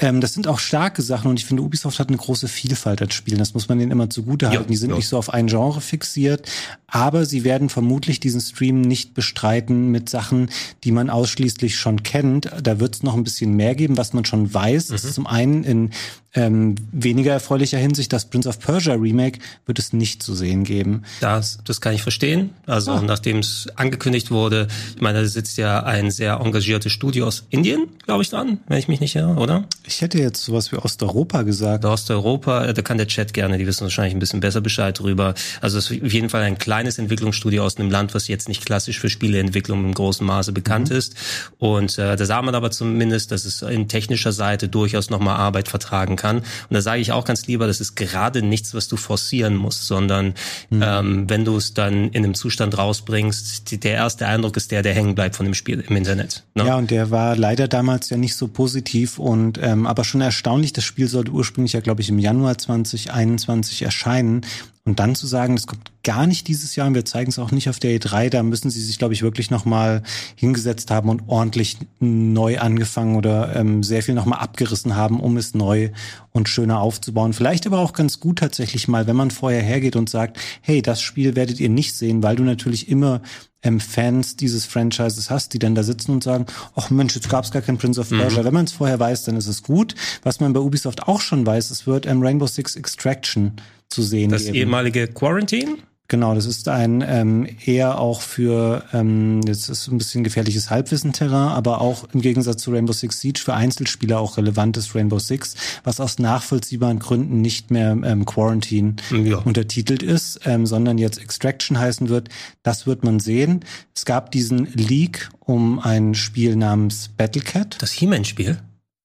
S2: Ähm, das sind auch starke Sachen und ich finde, Ubisoft hat eine große Vielfalt an Spielen. Das muss man denen immer zugute halten. Ja, die sind ja. nicht so auf ein Genre fixiert, aber sie werden vermutlich diesen Stream nicht bestreiten mit Sachen, die man ausschließlich schon kennt. Da wird es noch ein bisschen mehr geben, was man schon weiß. Mhm. zum einen in ähm, weniger erfreulicher Hinsicht, das Prince of Persia Remake wird es nicht zu sehen geben.
S1: Das, das kann ich verstehen. Also ah. nachdem es angekündigt wurde, ich meine, da sitzt ja ein sehr engagiertes Studio aus Indien, glaube ich, dran, wenn ich mich nicht irre, oder?
S2: Ich hätte jetzt sowas wie Osteuropa gesagt.
S1: Osteuropa, äh, da kann der Chat gerne, die wissen wahrscheinlich ein bisschen besser Bescheid drüber. Also es ist auf jeden Fall ein kleines Entwicklungsstudio aus einem Land, was jetzt nicht klassisch für Spieleentwicklung im großen Maße bekannt mhm. ist. Und äh, da sah man aber zumindest, dass es in technischer Seite durchaus nochmal Arbeit vertragen kann. Und da sage ich auch ganz lieber, das ist gerade nichts, was du forcieren musst, sondern mhm. ähm, wenn du es dann in einem Zustand rausbringst, der erste Eindruck ist der, der hängen bleibt von dem Spiel im Internet.
S2: Ne? Ja, und der war leider damals ja nicht so positiv und ähm, aber schon erstaunlich, das Spiel sollte ursprünglich ja, glaube ich, im Januar 2021 erscheinen. Und dann zu sagen, das kommt gar nicht dieses Jahr und wir zeigen es auch nicht auf der E3, da müssen sie sich, glaube ich, wirklich nochmal hingesetzt haben und ordentlich neu angefangen oder ähm, sehr viel nochmal abgerissen haben, um es neu und schöner aufzubauen. Vielleicht aber auch ganz gut tatsächlich mal, wenn man vorher hergeht und sagt, hey, das Spiel werdet ihr nicht sehen, weil du natürlich immer ähm, Fans dieses Franchises hast, die dann da sitzen und sagen, ach Mensch, jetzt gab es gar kein Prince of Persia. Mhm. Wenn man es vorher weiß, dann ist es gut. Was man bei Ubisoft auch schon weiß, es wird ähm, Rainbow Six Extraction zu sehen
S1: Das
S2: geben.
S1: ehemalige Quarantine?
S2: Genau, das ist ein ähm, eher auch für, ähm, jetzt ist ein bisschen gefährliches Halbwissenterrain, aber auch im Gegensatz zu Rainbow Six Siege für Einzelspieler auch relevantes Rainbow Six, was aus nachvollziehbaren Gründen nicht mehr ähm, Quarantine ja. untertitelt ist, ähm, sondern jetzt Extraction heißen wird. Das wird man sehen. Es gab diesen Leak um ein Spiel namens Battlecat.
S1: Das He-Man-Spiel?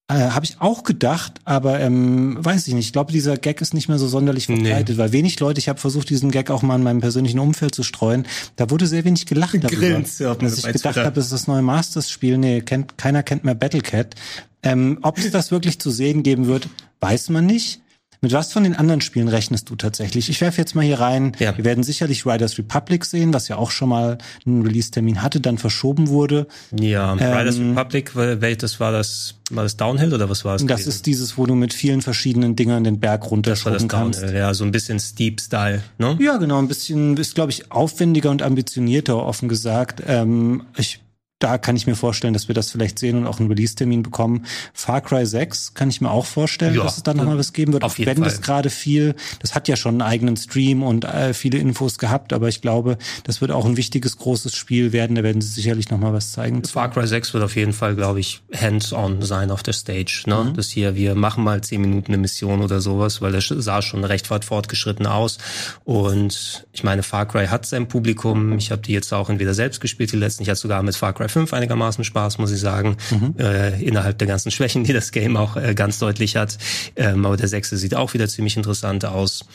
S2: Äh, Habe ich auch gedacht, aber ähm, weiß ich nicht. Ich glaube, dieser Gag ist nicht mehr so sonderlich verbreitet, nee. weil wenig Leute, ich habe versucht, diesen Gag auch mal in meinem persönlichen Umfeld zu streuen. Da wurde sehr wenig gelacht darüber. Grins, ja, dass ich gedacht habe, es ist das neue Masters-Spiel. Nee, kennt, keiner kennt mehr Battlecat. Ähm, ob es das wirklich zu sehen geben wird, weiß man nicht. Mit was von den anderen Spielen rechnest du tatsächlich? Ich werfe jetzt mal hier rein. Ja. Wir werden sicherlich Riders Republic sehen, was ja auch schon mal einen Release-Termin hatte, dann verschoben wurde.
S1: Ja, ähm, Riders Republic, welches war das? War das Downhill oder was war es?
S2: Das gewesen? ist dieses, wo du mit vielen verschiedenen Dingern den Berg runterschrauben kannst. Downhill,
S1: ja, so ein bisschen Steep-Style, ne?
S2: Ja, genau, ein bisschen, ist glaube ich aufwendiger und ambitionierter, offen gesagt. Ähm, ich da kann ich mir vorstellen, dass wir das vielleicht sehen und auch einen Release-Termin bekommen. Far Cry 6 kann ich mir auch vorstellen, ja, dass es da nochmal was geben wird. Auf jeden wenn Fall. das gerade viel, das hat ja schon einen eigenen Stream und äh, viele Infos gehabt, aber ich glaube, das wird auch ein wichtiges, großes Spiel werden. Da werden sie sicherlich nochmal was zeigen.
S1: Far Cry 6 wird auf jeden Fall, glaube ich, hands-on sein auf der Stage. Ne? Mhm. Das hier, wir machen mal zehn Minuten eine Mission oder sowas, weil das sah schon recht weit fortgeschritten aus. Und ich meine, Far Cry hat sein Publikum. Ich habe die jetzt auch entweder selbst gespielt, die letzten. Ich hatte sogar mit Far Cry 5 einigermaßen Spaß, muss ich sagen. Mhm. Äh, innerhalb der ganzen Schwächen, die das Game auch äh, ganz deutlich hat. Ähm, aber der sechste sieht auch wieder ziemlich interessant aus.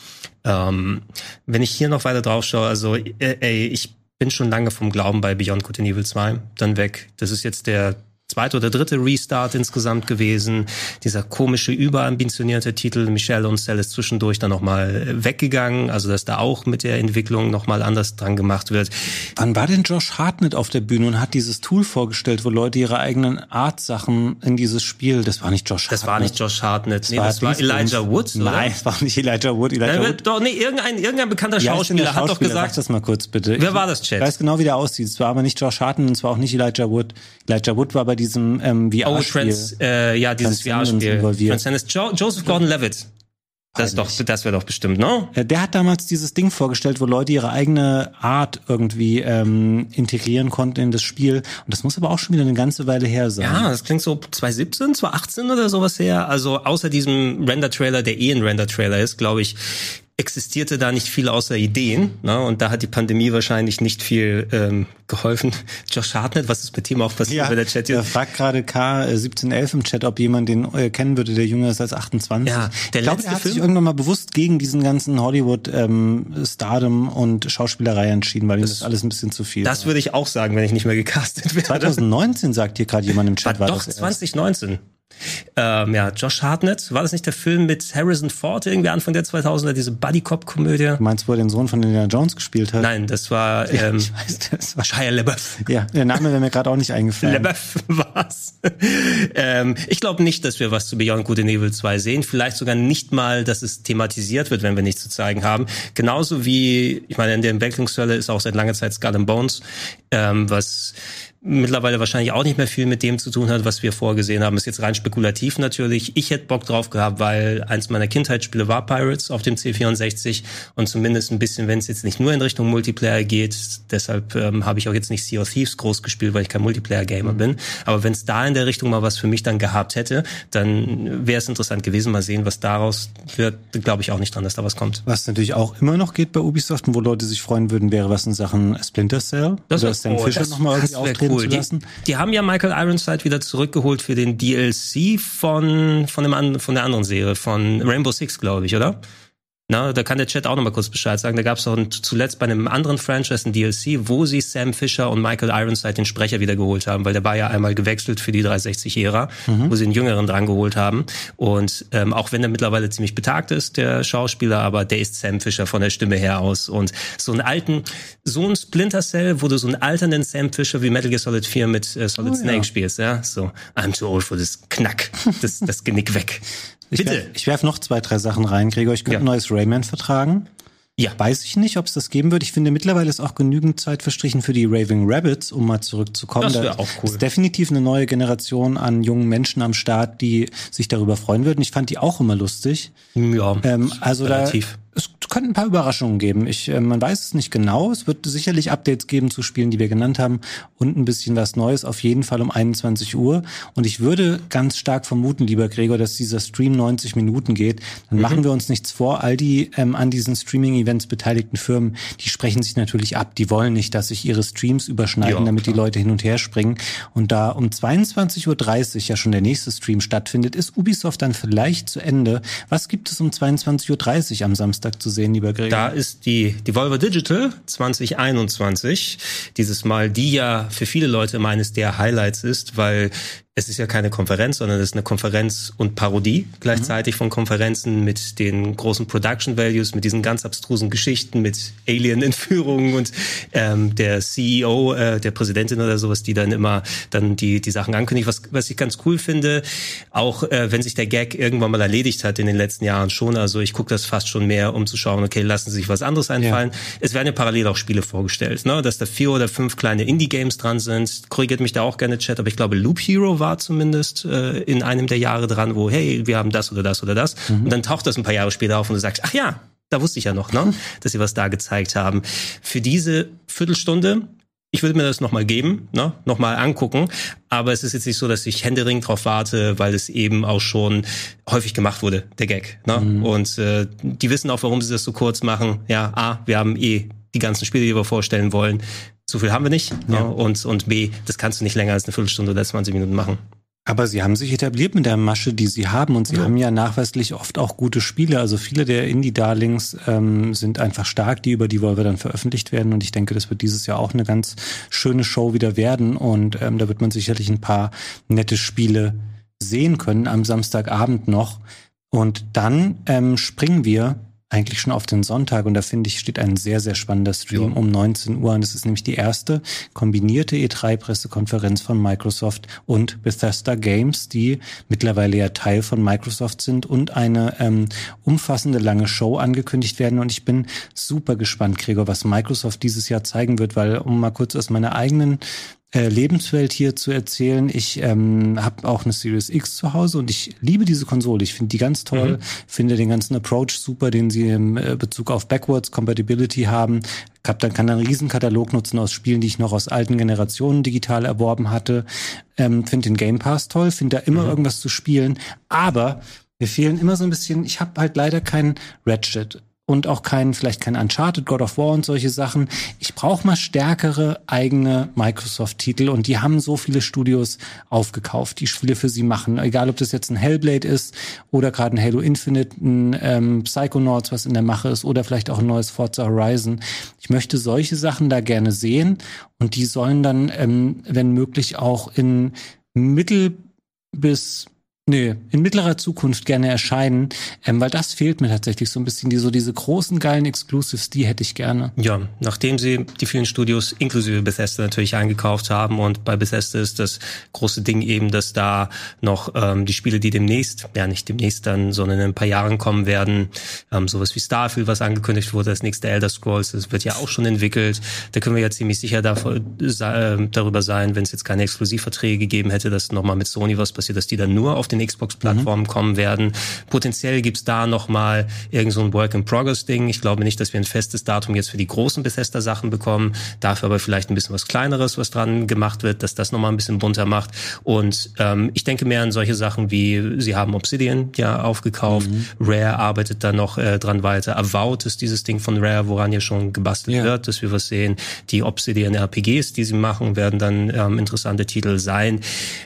S1: Ähm, wenn ich hier noch weiter drauf schaue, also äh, ey, ich bin schon lange vom Glauben bei Beyond Good and Evil 2 dann weg. Das ist jetzt der zweite oder dritte Restart insgesamt gewesen. Dieser komische, überambitionierte Titel, Michelle und Cell ist zwischendurch dann nochmal weggegangen, also dass da auch mit der Entwicklung nochmal anders dran gemacht wird.
S2: Wann war denn Josh Hartnett auf der Bühne und hat dieses Tool vorgestellt, wo Leute ihre eigenen Art-Sachen in dieses Spiel, das war nicht Josh
S1: Hartnett. Das war nicht Josh Hartnett, das nee, war das war Elijah Wood,
S2: oder? Nein, es war nicht Elijah Wood. Elijah
S1: Nein, Wood. Doch, nee, irgendein, irgendein bekannter Schauspieler, hat doch gesagt. Sag
S2: das mal kurz, bitte.
S1: Wer war das, Chat?
S2: Ich weiß genau, wie der aussieht. Es war aber nicht Josh Hartnett und es war auch nicht Elijah Wood. Elijah Wood war bei diesem ähm, VR-Spiel. Oh, Trans,
S1: äh, ja, dieses VR-Spiel. Jo Joseph Gordon-Levitt. Das, doch, das wäre doch bestimmt, ne?
S2: Der hat damals dieses Ding vorgestellt, wo Leute ihre eigene Art irgendwie ähm, integrieren konnten in das Spiel. Und das muss aber auch schon wieder eine ganze Weile her sein.
S1: Ja, das klingt so 2017, 2018 oder sowas her. Also außer diesem Render-Trailer, der eh ein Render-Trailer ist, glaube ich, existierte da nicht viel außer Ideen. Ne? Und da hat die Pandemie wahrscheinlich nicht viel ähm, geholfen. Josh Hartnett, was ist mit ihm auch passiert
S2: ja, bei der Chat? Der fragt gerade K1711 im Chat, ob jemand den äh, kennen würde, der jünger ist als 28. Ja, der ich glaube, er hat Film? sich irgendwann mal bewusst gegen diesen ganzen Hollywood-Stardom ähm, und Schauspielerei entschieden, weil das, ihm das alles ein bisschen zu viel
S1: Das war. würde ich auch sagen, wenn ich nicht mehr gecastet wäre.
S2: 2019 sagt hier gerade jemand im Chat.
S1: War, war doch, 2019. Ähm, ja, Josh Hartnett, war das nicht der Film mit Harrison Ford irgendwie Anfang der 2000er, diese Buddy-Cop-Komödie?
S2: Du meinst, wo er den Sohn von Indiana Jones gespielt hat?
S1: Nein, das war, ähm, ich weiß, das war Shia LaBeouf.
S2: Ja, der Name wäre mir gerade auch nicht eingefallen.
S1: LaBeouf war's. ähm, ich glaube nicht, dass wir was zu Beyond Good and Evil 2 sehen. Vielleicht sogar nicht mal, dass es thematisiert wird, wenn wir nichts zu zeigen haben. Genauso wie, ich meine, in der Entwicklungshölle ist auch seit langer Zeit Skull and Bones, ähm, was mittlerweile wahrscheinlich auch nicht mehr viel mit dem zu tun hat, was wir vorgesehen haben. Ist jetzt rein spekulativ natürlich. Ich hätte Bock drauf gehabt, weil eins meiner Kindheitsspiele war Pirates auf dem C64 und zumindest ein bisschen, wenn es jetzt nicht nur in Richtung Multiplayer geht, deshalb ähm, habe ich auch jetzt nicht Sea of Thieves groß gespielt, weil ich kein Multiplayer-Gamer mhm. bin. Aber wenn es da in der Richtung mal was für mich dann gehabt hätte, dann wäre es interessant gewesen. Mal sehen, was daraus wird. Glaube ich auch nicht dran, dass da was kommt.
S2: Was natürlich auch immer noch geht bei Ubisoft und wo Leute sich freuen würden, wäre was in Sachen Splinter Cell.
S1: Das oder Sam oh, Fisher nochmal irgendwie auftreten cool. zu lassen. Die, die, haben ja Michael Ironside wieder zurückgeholt für den DLC von, von, dem, von der anderen Serie, von Rainbow Six, glaube ich, oder? Na, da kann der Chat auch nochmal kurz Bescheid sagen. Da gab es auch zuletzt bei einem anderen Franchise ein DLC, wo sie Sam Fisher und Michael Ironside den Sprecher wieder geholt haben, weil der war ja einmal gewechselt für die 360-Ära, mhm. wo sie einen Jüngeren dran geholt haben. Und ähm, auch wenn er mittlerweile ziemlich betagt ist, der Schauspieler, aber der ist Sam Fisher von der Stimme her aus. Und so einen alten, so ein Splinter Cell, wo du so einen alternden Sam Fisher wie Metal Gear Solid 4 mit äh, Solid oh, Snake ja. spielst, ja. So, I'm too old for this Knack. Das, das Genick weg.
S2: Ich Bitte. Werf, ich werf noch zwei, drei Sachen rein, Gregor. Ich könnte ja. ein neues Rayman vertragen. Ja. Weiß ich nicht, ob es das geben wird. Ich finde, mittlerweile ist auch genügend Zeit verstrichen für die Raving Rabbits, um mal zurückzukommen.
S1: Das wäre auch cool.
S2: ist definitiv eine neue Generation an jungen Menschen am Start, die sich darüber freuen würden. Ich fand die auch immer lustig.
S1: Ja,
S2: ähm, also relativ. Da, es könnte ein paar Überraschungen geben. Ich, äh, man weiß es nicht genau. Es wird sicherlich Updates geben zu Spielen, die wir genannt haben und ein bisschen was Neues. Auf jeden Fall um 21 Uhr. Und ich würde ganz stark vermuten, lieber Gregor, dass dieser Stream 90 Minuten geht. Dann mhm. machen wir uns nichts vor. All die ähm, an diesen Streaming-Events beteiligten Firmen, die sprechen sich natürlich ab. Die wollen nicht, dass sich ihre Streams überschneiden, ja, damit klar. die Leute hin und her springen. Und da um 22.30 Uhr ja schon der nächste Stream stattfindet, ist Ubisoft dann vielleicht zu Ende. Was gibt es um 22.30 Uhr am Samstag zu sehen, lieber Gregor?
S1: Da ist die Devolver Digital 2021. Dieses Mal, die ja für viele Leute meines der Highlights ist, weil es ist ja keine Konferenz, sondern es ist eine Konferenz und Parodie gleichzeitig mhm. von Konferenzen mit den großen Production Values, mit diesen ganz abstrusen Geschichten, mit Alien-Entführungen und ähm, der CEO, äh, der Präsidentin oder sowas, die dann immer dann die die Sachen ankündigt. Was was ich ganz cool finde, auch äh, wenn sich der Gag irgendwann mal erledigt hat in den letzten Jahren schon. Also ich gucke das fast schon mehr, um zu schauen, okay, lassen Sie sich was anderes einfallen. Ja. Es werden ja parallel auch Spiele vorgestellt, ne? dass da vier oder fünf kleine Indie-Games dran sind. Korrigiert mich da auch gerne, Chat, aber ich glaube Loop Hero war war zumindest äh, in einem der Jahre dran, wo, hey, wir haben das oder das oder das. Mhm. Und dann taucht das ein paar Jahre später auf und du sagst, ach ja, da wusste ich ja noch, ne, dass sie was da gezeigt haben. Für diese Viertelstunde ich würde mir das nochmal geben, ne? nochmal angucken. Aber es ist jetzt nicht so, dass ich händeringend drauf warte, weil es eben auch schon häufig gemacht wurde, der Gag. Ne? Mhm. Und äh, die wissen auch, warum sie das so kurz machen. Ja, A, wir haben eh die ganzen Spiele, die wir vorstellen wollen. So viel haben wir nicht. Ne? Ja. Und, und B, das kannst du nicht länger als eine Viertelstunde oder 20 Minuten machen.
S2: Aber sie haben sich etabliert mit der Masche, die sie haben und sie ja. haben ja nachweislich oft auch gute Spiele. Also viele der Indie-Darlings ähm, sind einfach stark, die über die Volver dann veröffentlicht werden und ich denke, das wird dieses Jahr auch eine ganz schöne Show wieder werden und ähm, da wird man sicherlich ein paar nette Spiele sehen können am Samstagabend noch. Und dann ähm, springen wir eigentlich schon auf den Sonntag und da finde ich, steht ein sehr, sehr spannender Stream ja. um 19 Uhr und das ist nämlich die erste kombinierte E3-Pressekonferenz von Microsoft und Bethesda Games, die mittlerweile ja Teil von Microsoft sind und eine ähm, umfassende lange Show angekündigt werden und ich bin super gespannt, Gregor, was Microsoft dieses Jahr zeigen wird, weil um mal kurz aus meiner eigenen Lebenswelt hier zu erzählen. Ich ähm, habe auch eine Series X zu Hause und ich liebe diese Konsole. Ich finde die ganz toll, mhm. finde den ganzen Approach super, den sie im äh, Bezug auf Backwards Compatibility haben. Hab, dann kann einen riesen Katalog nutzen aus Spielen, die ich noch aus alten Generationen digital erworben hatte. Ähm, finde den Game Pass toll, finde da immer mhm. irgendwas zu spielen. Aber mir fehlen immer so ein bisschen, ich habe halt leider keinen Ratchet und auch kein, vielleicht kein Uncharted, God of War und solche Sachen. Ich brauche mal stärkere eigene Microsoft-Titel und die haben so viele Studios aufgekauft, die Spiele für sie machen. Egal, ob das jetzt ein Hellblade ist oder gerade ein Halo Infinite, ein ähm, Psychonauts, was in der Mache ist oder vielleicht auch ein neues Forza Horizon. Ich möchte solche Sachen da gerne sehen und die sollen dann, ähm, wenn möglich, auch in mittel bis Nö, in mittlerer Zukunft gerne erscheinen, ähm, weil das fehlt mir tatsächlich so ein bisschen. Die, so diese großen, geilen Exclusives, die hätte ich gerne.
S1: Ja, nachdem sie die vielen Studios inklusive Bethesda natürlich eingekauft haben und bei Bethesda ist das große Ding eben, dass da noch ähm, die Spiele, die demnächst, ja nicht demnächst dann, sondern in ein paar Jahren kommen werden, ähm, sowas wie Starfield, was angekündigt wurde, das nächste Elder Scrolls, das wird ja auch schon entwickelt. Da können wir ja ziemlich sicher davor, äh, darüber sein, wenn es jetzt keine Exklusivverträge gegeben hätte, dass nochmal mit Sony was passiert, dass die dann nur auf den den Xbox-Plattformen mhm. kommen werden. Potenziell gibt's da nochmal irgend so ein Work-in-Progress-Ding. Ich glaube nicht, dass wir ein festes Datum jetzt für die großen Bethesda-Sachen bekommen. Dafür aber vielleicht ein bisschen was Kleineres, was dran gemacht wird, dass das nochmal ein bisschen bunter macht. Und ähm, ich denke mehr an solche Sachen wie, sie haben Obsidian ja aufgekauft. Mhm. Rare arbeitet da noch äh, dran weiter. Avowed ist dieses Ding von Rare, woran ja schon gebastelt ja. wird, dass wir was sehen. Die Obsidian RPGs, die sie machen, werden dann ähm, interessante Titel sein.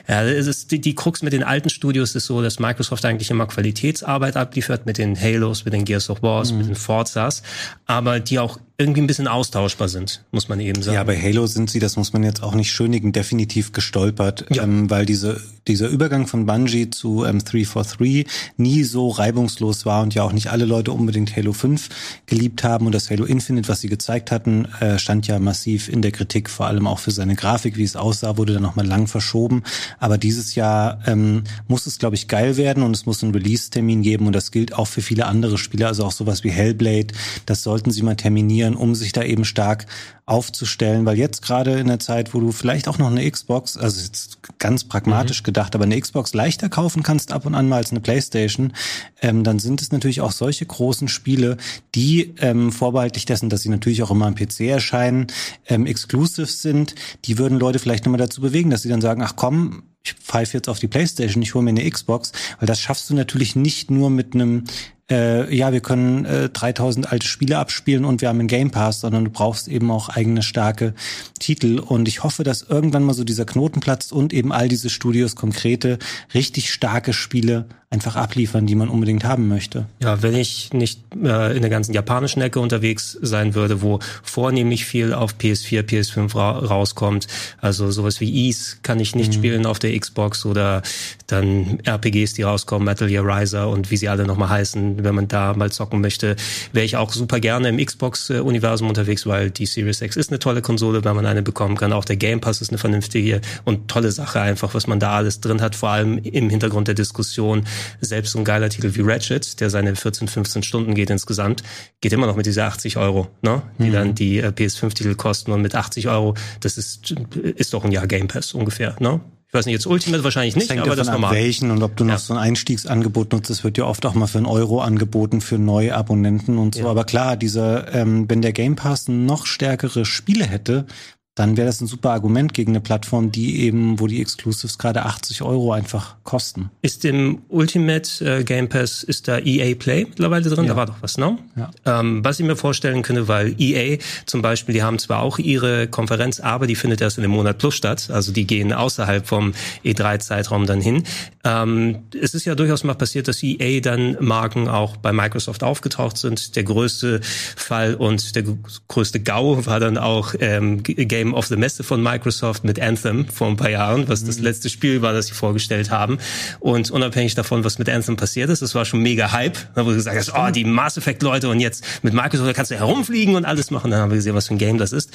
S1: Ja, es ist die, die Krux mit den alten Studios ist es so, dass Microsoft eigentlich immer Qualitätsarbeit abliefert mit den Halos, mit den Gears of Wars, mhm. mit den Forzas, aber die auch irgendwie ein bisschen austauschbar sind, muss man eben sagen.
S2: Ja, bei Halo sind sie, das muss man jetzt auch nicht schönigen, definitiv gestolpert, ja. ähm, weil diese, dieser Übergang von Bungie zu ähm, 343 nie so reibungslos war und ja auch nicht alle Leute unbedingt Halo 5 geliebt haben und das Halo Infinite, was sie gezeigt hatten, äh, stand ja massiv in der Kritik, vor allem auch für seine Grafik, wie es aussah, wurde dann nochmal lang verschoben. Aber dieses Jahr ähm, muss es, glaube ich, geil werden und es muss einen Release-Termin geben und das gilt auch für viele andere Spiele, also auch sowas wie Hellblade, das sollten sie mal terminieren optimieren, um sich da eben stark aufzustellen, weil jetzt gerade in der Zeit, wo du vielleicht auch noch eine Xbox, also jetzt ganz pragmatisch mhm. gedacht, aber eine Xbox leichter kaufen kannst ab und an mal als eine Playstation, ähm, dann sind es natürlich auch solche großen Spiele, die ähm, vorbehaltlich dessen, dass sie natürlich auch immer am PC erscheinen, ähm, exclusive sind, die würden Leute vielleicht nochmal dazu bewegen, dass sie dann sagen, ach komm, ich pfeife jetzt auf die Playstation, ich hole mir eine Xbox, weil das schaffst du natürlich nicht nur mit einem äh, ja, wir können äh, 3000 alte Spiele abspielen und wir haben einen Game Pass, sondern du brauchst eben auch eigene starke Titel. Und ich hoffe, dass irgendwann mal so dieser Knoten platzt und eben all diese Studios konkrete, richtig starke Spiele einfach abliefern, die man unbedingt haben möchte.
S1: Ja, wenn ich nicht äh, in der ganzen japanischen Ecke unterwegs sein würde, wo vornehmlich viel auf PS4, PS5 ra rauskommt, also sowas wie Ease kann ich nicht mhm. spielen auf der Xbox oder dann RPGs, die rauskommen, Metal Gear Riser und wie sie alle nochmal heißen, wenn man da mal zocken möchte, wäre ich auch super gerne im Xbox-Universum unterwegs, weil die Series X ist eine tolle Konsole, wenn man eine bekommen kann. Auch der Game Pass ist eine vernünftige und tolle Sache einfach, was man da alles drin hat, vor allem im Hintergrund der Diskussion, selbst so ein geiler Titel wie Ratchet, der seine 14, 15 Stunden geht insgesamt, geht immer noch mit dieser 80 Euro, ne? die mhm. dann die äh, PS5-Titel kosten und mit 80 Euro, das ist, ist doch ein Jahr Game Pass ungefähr. Ne? Ich weiß nicht, jetzt Ultimate wahrscheinlich nicht,
S2: das aber das normal. welchen und ob du noch ja. so ein Einstiegsangebot nutzt, das wird ja oft auch mal für einen Euro angeboten für neue Abonnenten und so. Ja. Aber klar, dieser, ähm, wenn der Game Pass noch stärkere Spiele hätte, dann wäre das ein super Argument gegen eine Plattform, die eben, wo die Exclusives gerade 80 Euro einfach kosten.
S1: Ist im Ultimate äh, Game Pass, ist da EA Play mittlerweile drin? Ja. Da war doch was, ne? Ja. Ähm, was ich mir vorstellen könnte, weil EA zum Beispiel, die haben zwar auch ihre Konferenz, aber die findet erst in dem Monat Plus statt. Also die gehen außerhalb vom E3-Zeitraum dann hin. Ähm, es ist ja durchaus mal passiert, dass EA dann Marken auch bei Microsoft aufgetaucht sind. Der größte Fall und der größte GAU war dann auch ähm, Game Game of the Messe von Microsoft mit Anthem vor ein paar Jahren, was mhm. das letzte Spiel war, das sie vorgestellt haben. Und unabhängig davon, was mit Anthem passiert ist, es war schon mega Hype, wo du gesagt hast, oh, die Mass Effect Leute und jetzt mit Microsoft da kannst du herumfliegen und alles machen. Dann haben wir gesehen, was für ein Game das ist.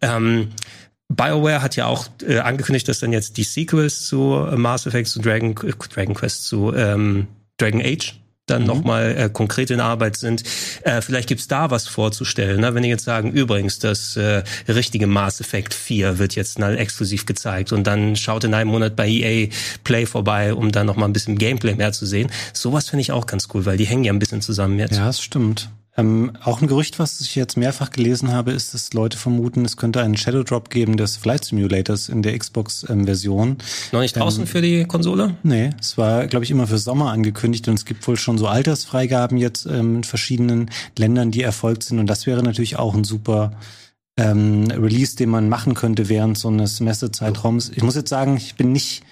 S1: Ähm, BioWare hat ja auch äh, angekündigt, dass dann jetzt die Sequels zu äh, Mass Effect, zu Dragon, äh, Dragon Quest, zu ähm, Dragon Age dann mhm. nochmal äh, konkret in Arbeit sind. Äh, vielleicht gibt's da was vorzustellen. Ne? Wenn die jetzt sagen, übrigens, das äh, richtige Mass Effect 4 wird jetzt mal exklusiv gezeigt und dann schaut in einem Monat bei EA Play vorbei, um dann nochmal ein bisschen Gameplay mehr zu sehen. Sowas finde ich auch ganz cool, weil die hängen ja ein bisschen zusammen jetzt.
S2: Ja, das stimmt. Ähm, auch ein Gerücht, was ich jetzt mehrfach gelesen habe, ist, dass Leute vermuten, es könnte einen Shadow Drop geben des Flight Simulators in der Xbox-Version. Ähm,
S1: Noch nicht draußen ähm, für die Konsole?
S2: Nee, es war, glaube ich, immer für Sommer angekündigt und es gibt wohl schon so Altersfreigaben jetzt ähm, in verschiedenen Ländern, die erfolgt sind und das wäre natürlich auch ein super ähm, Release, den man machen könnte während so eines Messezeitraums. Ich muss jetzt sagen, ich bin nicht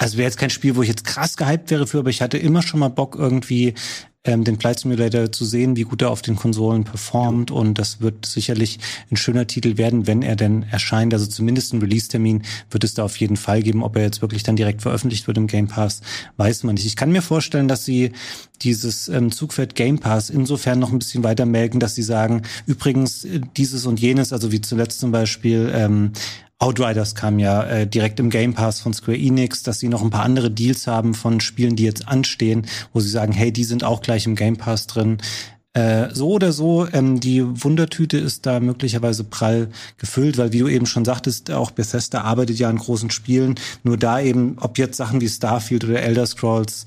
S2: also wäre jetzt kein Spiel, wo ich jetzt krass gehypt wäre für, aber ich hatte immer schon mal Bock, irgendwie ähm, den Flight Simulator zu sehen, wie gut er auf den Konsolen performt. Und das wird sicherlich ein schöner Titel werden, wenn er denn erscheint. Also zumindest einen Release-Termin wird es da auf jeden Fall geben. Ob er jetzt wirklich dann direkt veröffentlicht wird im Game Pass, weiß man nicht. Ich kann mir vorstellen, dass sie dieses ähm, Zugpferd Game Pass insofern noch ein bisschen weiter melken, dass sie sagen, übrigens äh, dieses und jenes, also wie zuletzt zum Beispiel ähm, Outriders kam ja äh, direkt im Game Pass von Square Enix, dass sie noch ein paar andere Deals haben von Spielen, die jetzt anstehen, wo sie sagen, hey, die sind auch gleich im Game Pass drin. Äh, so oder so, ähm, die Wundertüte ist da möglicherweise prall gefüllt, weil wie du eben schon sagtest, auch Bethesda arbeitet ja an großen Spielen. Nur da eben, ob jetzt Sachen wie Starfield oder Elder Scrolls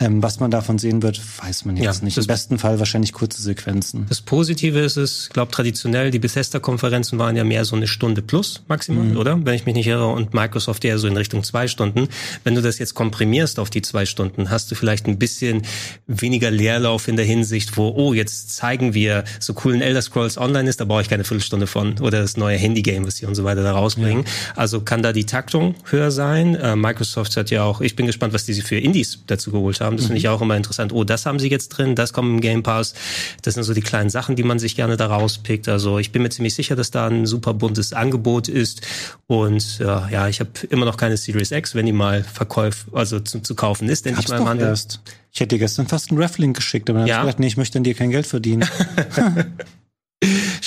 S2: ähm, was man davon sehen wird, weiß man jetzt ja, nicht. Im besten Fall wahrscheinlich kurze Sequenzen.
S1: Das Positive ist es, ich glaube traditionell, die Bethesda-Konferenzen waren ja mehr so eine Stunde plus maximal, mhm. oder? Wenn ich mich nicht irre. Und Microsoft eher so in Richtung zwei Stunden. Wenn du das jetzt komprimierst auf die zwei Stunden, hast du vielleicht ein bisschen weniger Leerlauf in der Hinsicht, wo, oh, jetzt zeigen wir, so coolen Elder Scrolls Online ist, da brauche ich keine Viertelstunde von. Oder das neue Handy-Game, was sie und so weiter da rausbringen. Ja. Also kann da die Taktung höher sein. Äh, Microsoft hat ja auch, ich bin gespannt, was die sich für Indies dazu geholt haben haben. Das finde ich mhm. auch immer interessant. Oh, das haben sie jetzt drin, das kommt im Game Pass. Das sind so die kleinen Sachen, die man sich gerne da rauspickt. Also ich bin mir ziemlich sicher, dass da ein super buntes Angebot ist. Und äh, ja, ich habe immer noch keine Series X, wenn die mal verkäuf, also zu, zu kaufen ist,
S2: denn ich mal im Erst. Ich hätte dir gestern fast einen Reflink geschickt, aber dann ja? habe ich gedacht, nee, ich möchte an dir kein Geld verdienen.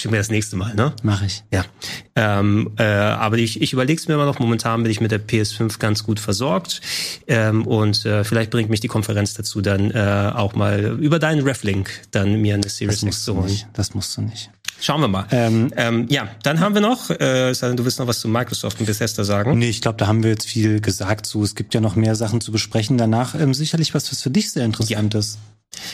S1: Schick mir das nächste Mal, ne?
S2: Mach ich.
S1: Ja. Ähm, äh, aber ich, ich überlege es mir immer noch. Momentan bin ich mit der PS5 ganz gut versorgt. Ähm, und äh, vielleicht bringt mich die Konferenz dazu, dann äh, auch mal über deinen Reflink dann mir eine Series X zu holen.
S2: Das musst du nicht.
S1: Schauen wir mal. Ähm, ähm, ja, dann haben wir noch, äh, du willst noch was zu Microsoft und Bethesda sagen?
S2: Nee, ich glaube, da haben wir jetzt viel gesagt zu. Es gibt ja noch mehr Sachen zu besprechen. Danach ähm, sicherlich was, was für dich sehr interessant ja. ist.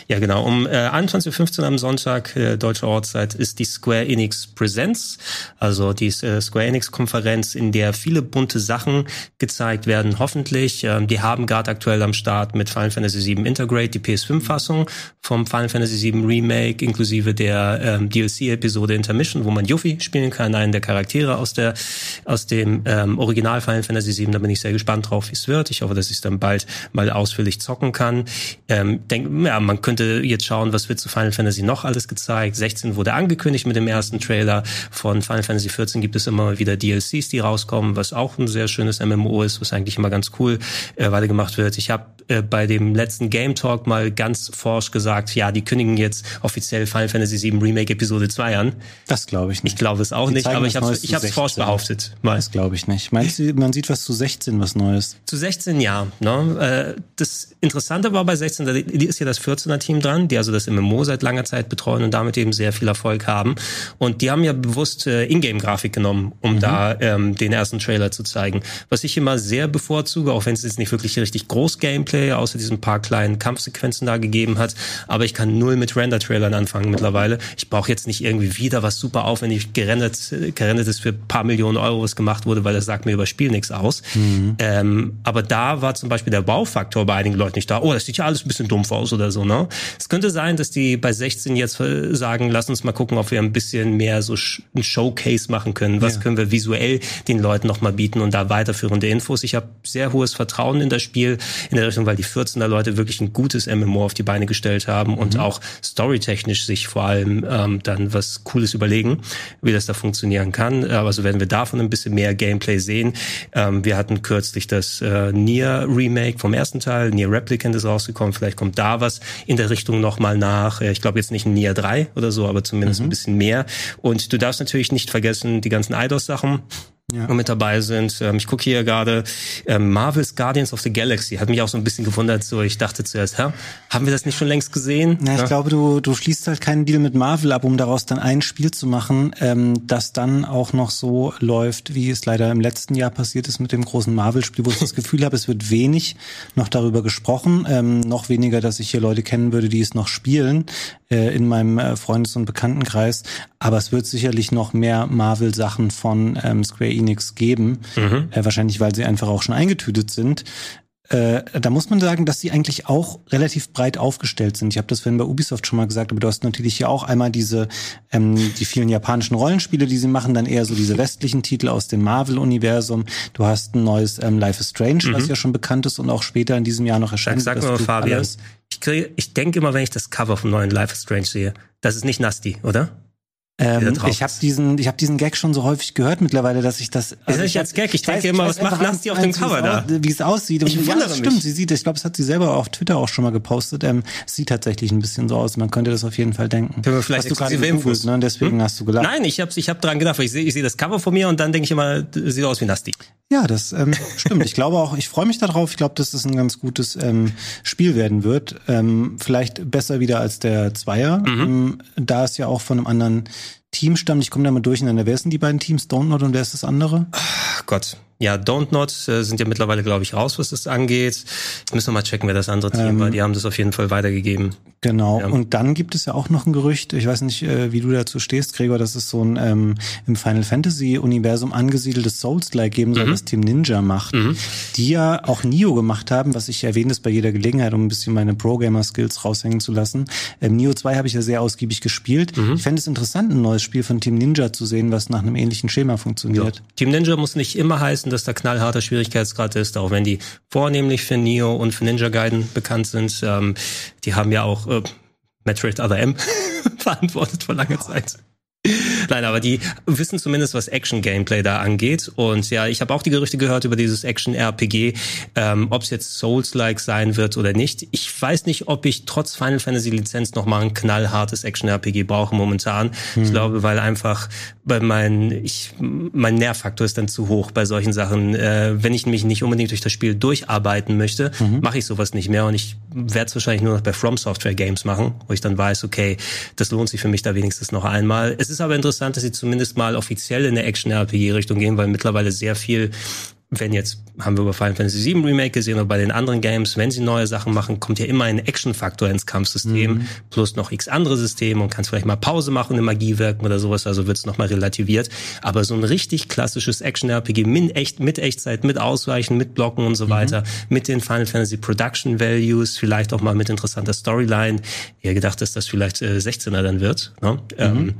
S1: Ja, genau. Um äh, 21.15 Uhr am Sonntag äh, deutscher Ortszeit ist die Square Enix Presents, also die äh, Square Enix Konferenz, in der viele bunte Sachen gezeigt werden, hoffentlich. Ähm, die haben gerade aktuell am Start mit Final Fantasy VII Integrate die PS5-Fassung vom Final Fantasy VII Remake inklusive der ähm, DLC-Episode Intermission, wo man Yuffie spielen kann, einen der Charaktere aus der aus dem ähm, Original Final Fantasy VII. Da bin ich sehr gespannt drauf, wie es wird. Ich hoffe, dass ich es dann bald mal ausführlich zocken kann. Ähm, denk, ja, man könnte jetzt schauen, was wird zu Final Fantasy noch alles gezeigt. 16 wurde angekündigt mit dem ersten Trailer. Von Final Fantasy 14 gibt es immer wieder DLCs, die rauskommen, was auch ein sehr schönes MMO ist, was eigentlich immer ganz cool äh, weitergemacht wird. Ich habe äh, bei dem letzten Game Talk mal ganz forsch gesagt, ja, die kündigen jetzt offiziell Final Fantasy 7 Remake Episode 2 an.
S2: Das glaube ich nicht.
S1: Ich glaube es auch die nicht, aber ich habe ich habe forsch behauptet.
S2: Mal. Das glaube ich nicht. Meinst du, man sieht was zu 16, was Neues?
S1: Zu 16 ja. Ne? Äh, das Interessante war bei 16, da ist ja das 14 Team dran, die also das MMO seit langer Zeit betreuen und damit eben sehr viel Erfolg haben. Und die haben ja bewusst äh, Ingame-Grafik genommen, um mhm. da ähm, den ersten Trailer zu zeigen. Was ich immer sehr bevorzuge, auch wenn es jetzt nicht wirklich richtig groß Gameplay, außer diesen paar kleinen Kampfsequenzen da gegeben hat, aber ich kann null mit Render-Trailern anfangen mittlerweile. Ich brauche jetzt nicht irgendwie wieder was super aufwendig gerendert, gerendert ist für paar Millionen Euro, was gemacht wurde, weil das sagt mir über Spiel nichts aus. Mhm. Ähm, aber da war zum Beispiel der Baufaktor bei einigen Leuten nicht da. Oh, das sieht ja alles ein bisschen dumpf aus oder so, ne? Es könnte sein, dass die bei 16 jetzt sagen, lass uns mal gucken, ob wir ein bisschen mehr so ein Showcase machen können. Was ja. können wir visuell den Leuten nochmal bieten und da weiterführende Infos. Ich habe sehr hohes Vertrauen in das Spiel, in der Richtung, weil die 14er Leute wirklich ein gutes MMO auf die Beine gestellt haben mhm. und auch storytechnisch sich vor allem ähm, dann was Cooles überlegen, wie das da funktionieren kann. Also werden wir davon ein bisschen mehr Gameplay sehen. Ähm, wir hatten kürzlich das äh, Nier Remake vom ersten Teil, Nier Replicant ist rausgekommen. Vielleicht kommt da was in der Richtung nochmal nach. Ich glaube jetzt nicht ein Nier 3 oder so, aber zumindest mhm. ein bisschen mehr. Und du darfst natürlich nicht vergessen, die ganzen Eidos-Sachen ja. mit dabei sind. Ähm, ich gucke hier gerade ähm, Marvel's Guardians of the Galaxy. Hat mich auch so ein bisschen gewundert. So, ich dachte zuerst, hä, haben wir das nicht schon längst gesehen?
S2: Na, ich ja. glaube, du du schließt halt keinen Deal mit Marvel ab, um daraus dann ein Spiel zu machen, ähm, das dann auch noch so läuft, wie es leider im letzten Jahr passiert ist mit dem großen Marvel-Spiel, wo ich das Gefühl habe, es wird wenig noch darüber gesprochen, ähm, noch weniger, dass ich hier Leute kennen würde, die es noch spielen äh, in meinem äh, Freundes- und Bekanntenkreis. Aber es wird sicherlich noch mehr Marvel-Sachen von ähm, Square Enix geben. Mhm. Äh, wahrscheinlich, weil sie einfach auch schon eingetütet sind. Äh, da muss man sagen, dass sie eigentlich auch relativ breit aufgestellt sind. Ich habe das vorhin bei Ubisoft schon mal gesagt, aber du hast natürlich hier auch einmal diese ähm, die vielen japanischen Rollenspiele, die sie machen, dann eher so diese westlichen Titel aus dem Marvel-Universum. Du hast ein neues ähm, Life is Strange, mhm. was ja schon bekannt ist und auch später in diesem Jahr noch erscheint.
S1: Sag, sag mal, Fabian, ich, ich denke immer, wenn ich das Cover vom neuen Life is Strange sehe, das ist nicht Nasty, oder?
S2: Ähm, ich habe diesen, ich habe diesen Gag schon so häufig gehört mittlerweile, dass ich das.
S1: Also das ich als Gag. Ich, denke weiß, immer, was macht Nasty auf dem Cover da?
S2: Wie es aussieht.
S1: Ich ja, das
S2: stimmt. Sie sieht, ich glaube, das hat sie selber auf Twitter auch schon mal gepostet. Ähm, es sieht tatsächlich ein bisschen so aus. Man könnte das auf jeden Fall denken.
S1: Können wir vielleicht hast du gerade gegoogelt,
S2: ne? Deswegen hm? hast du gelacht.
S1: Nein, ich habe, ich habe dran gedacht. Ich sehe, ich sehe das Cover vor mir und dann denke ich immer, sieht aus wie Nasty.
S2: Ja, das ähm, stimmt. Ich glaube auch. Ich freue mich darauf. Ich glaube, dass das ein ganz gutes ähm, Spiel werden wird. Ähm, vielleicht besser wieder als der Zweier. Mhm. Ähm, da ist ja auch von einem anderen Team stammt. Ich komme da mal durcheinander. Wer sind die beiden Teams? Don't Not und wer ist das andere?
S1: Ach Gott. Ja, Don't Not äh, sind ja mittlerweile, glaube ich, raus, was das angeht. Ich muss noch mal checken, wer das andere Team ähm, war. Die haben das auf jeden Fall weitergegeben.
S2: Genau. Ja. Und dann gibt es ja auch noch ein Gerücht, ich weiß nicht, äh, wie du dazu stehst, Gregor, dass es so ein ähm, im Final Fantasy Universum angesiedeltes Souls-like geben soll, mhm. was Team Ninja macht. Mhm. Die ja auch Nio gemacht haben, was ich erwähne das bei jeder Gelegenheit, um ein bisschen meine Pro-Gamer-Skills raushängen zu lassen. Ähm, Nio 2 habe ich ja sehr ausgiebig gespielt. Mhm. Ich fände es interessant, ein neues Spiel von Team Ninja zu sehen, was nach einem ähnlichen Schema funktioniert. Ja.
S1: Team Ninja muss nicht immer heißen, dass da knallharter Schwierigkeitsgrad ist, auch wenn die vornehmlich für Nio und für Ninja Gaiden bekannt sind. Ähm, die haben ja auch äh, Metroid Other M verantwortet vor langer Zeit. Nein, aber die wissen zumindest, was Action-Gameplay da angeht. Und ja, ich habe auch die Gerüchte gehört über dieses Action-RPG, ähm, ob es jetzt Souls-like sein wird oder nicht. Ich weiß nicht, ob ich trotz Final Fantasy-Lizenz noch mal ein knallhartes Action-RPG brauche momentan. Mhm. Ich glaube, weil einfach weil mein, ich, mein Nervfaktor ist dann zu hoch bei solchen Sachen. Äh, wenn ich mich nicht unbedingt durch das Spiel durcharbeiten möchte, mhm. mache ich sowas nicht mehr. Und ich werde es wahrscheinlich nur noch bei From Software Games machen, wo ich dann weiß, okay, das lohnt sich für mich da wenigstens noch einmal. Es ist aber interessant, dass sie zumindest mal offiziell in der Action-RPG-Richtung gehen, weil mittlerweile sehr viel wenn jetzt haben wir über Final Fantasy VII Remake gesehen oder bei den anderen Games, wenn sie neue Sachen machen, kommt ja immer ein Action-Faktor ins Kampfsystem mhm. plus noch x andere Systeme und kannst vielleicht mal Pause machen, eine Magie wirken oder sowas, also wird's nochmal relativiert. Aber so ein richtig klassisches Action-RPG mit, echt, mit Echtzeit, mit Ausweichen, mit Blocken und so mhm. weiter, mit den Final Fantasy Production Values, vielleicht auch mal mit interessanter Storyline. Ja, gedacht, dass das vielleicht äh, 16er dann wird. Ne? Mhm. Ähm,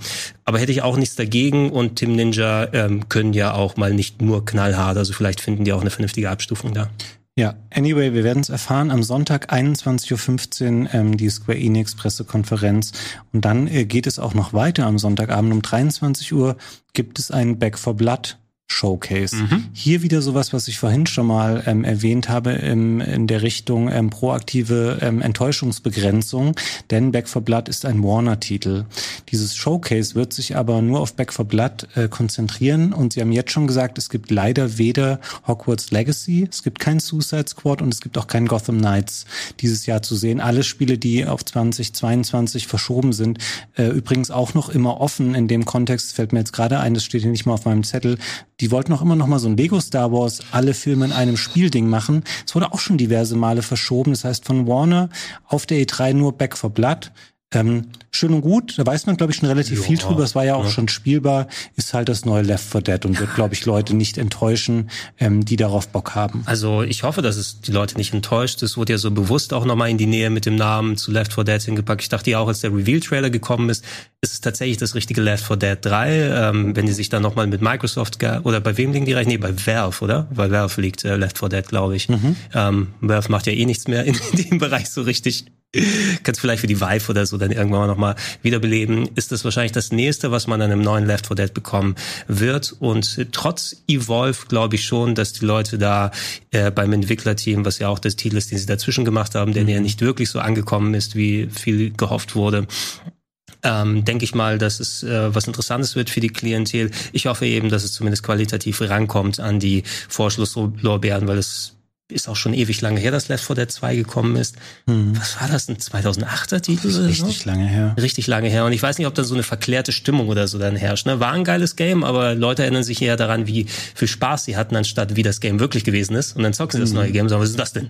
S1: aber hätte ich auch nichts dagegen und Tim Ninja ähm, können ja auch mal nicht nur knallhart, also vielleicht vielleicht finden die auch eine vernünftige Abstufung da.
S2: Ja, anyway, wir werden es erfahren. Am Sonntag 21.15 Uhr ähm, die Square Enix Pressekonferenz. Und dann äh, geht es auch noch weiter am Sonntagabend um 23 Uhr gibt es ein Back for Blood Showcase. Mhm. Hier wieder sowas, was ich vorhin schon mal ähm, erwähnt habe, im, in der Richtung ähm, proaktive ähm, Enttäuschungsbegrenzung, denn Back for Blood ist ein Warner-Titel. Dieses Showcase wird sich aber nur auf Back for Blood äh, konzentrieren und sie haben jetzt schon gesagt, es gibt leider weder Hogwarts Legacy, es gibt kein Suicide Squad und es gibt auch kein Gotham Knights dieses Jahr zu sehen. Alle Spiele, die auf 2022 verschoben sind, äh, übrigens auch noch immer offen in dem Kontext, fällt mir jetzt gerade ein, das steht hier nicht mal auf meinem Zettel, die wollten auch immer noch mal so ein Lego Star Wars alle Filme in einem Spielding machen. Es wurde auch schon diverse Male verschoben. Das heißt von Warner auf der E3 nur Back for Blood. Ähm, schön und gut, da weiß man, glaube ich, schon relativ ja, viel drüber. Es war ja auch ja. schon spielbar, ist halt das neue Left 4 Dead und wird, glaube ich, Leute nicht enttäuschen, ähm, die darauf Bock haben.
S1: Also ich hoffe, dass es die Leute nicht enttäuscht. Es wurde ja so bewusst auch nochmal in die Nähe mit dem Namen zu Left 4 Dead hingepackt. Ich dachte ja auch, als der Reveal-Trailer gekommen ist, ist es tatsächlich das richtige Left 4 Dead 3. Ähm, wenn die sich dann nochmal mit Microsoft, oder bei wem liegen die recht? Nee, bei Valve, oder? Bei Valve liegt äh, Left 4 Dead, glaube ich. Mhm. Ähm, Valve macht ja eh nichts mehr in, in dem Bereich so richtig. Kannst vielleicht für die Vive oder so dann irgendwann mal nochmal wiederbeleben, ist das wahrscheinlich das nächste, was man an einem neuen Left 4 Dead bekommen wird. Und trotz Evolve glaube ich schon, dass die Leute da äh, beim Entwicklerteam, was ja auch das Titel ist, den sie dazwischen gemacht haben, der mhm. ja nicht wirklich so angekommen ist, wie viel gehofft wurde, ähm, denke ich mal, dass es äh, was Interessantes wird für die Klientel. Ich hoffe eben, dass es zumindest qualitativ rankommt an die Vorschlusslorbeeren, weil es ist auch schon ewig lange her, dass Left 4 Dead 2 gekommen ist. Mhm. Was war das, ein 2008er Titel oder
S2: Richtig so? lange her.
S1: Richtig lange her. Und ich weiß nicht, ob da so eine verklärte Stimmung oder so dann herrscht. Ne? War ein geiles Game, aber Leute erinnern sich eher daran, wie viel Spaß sie hatten, anstatt wie das Game wirklich gewesen ist. Und dann zocken sie das mhm. neue Game und sagen, was ist das denn?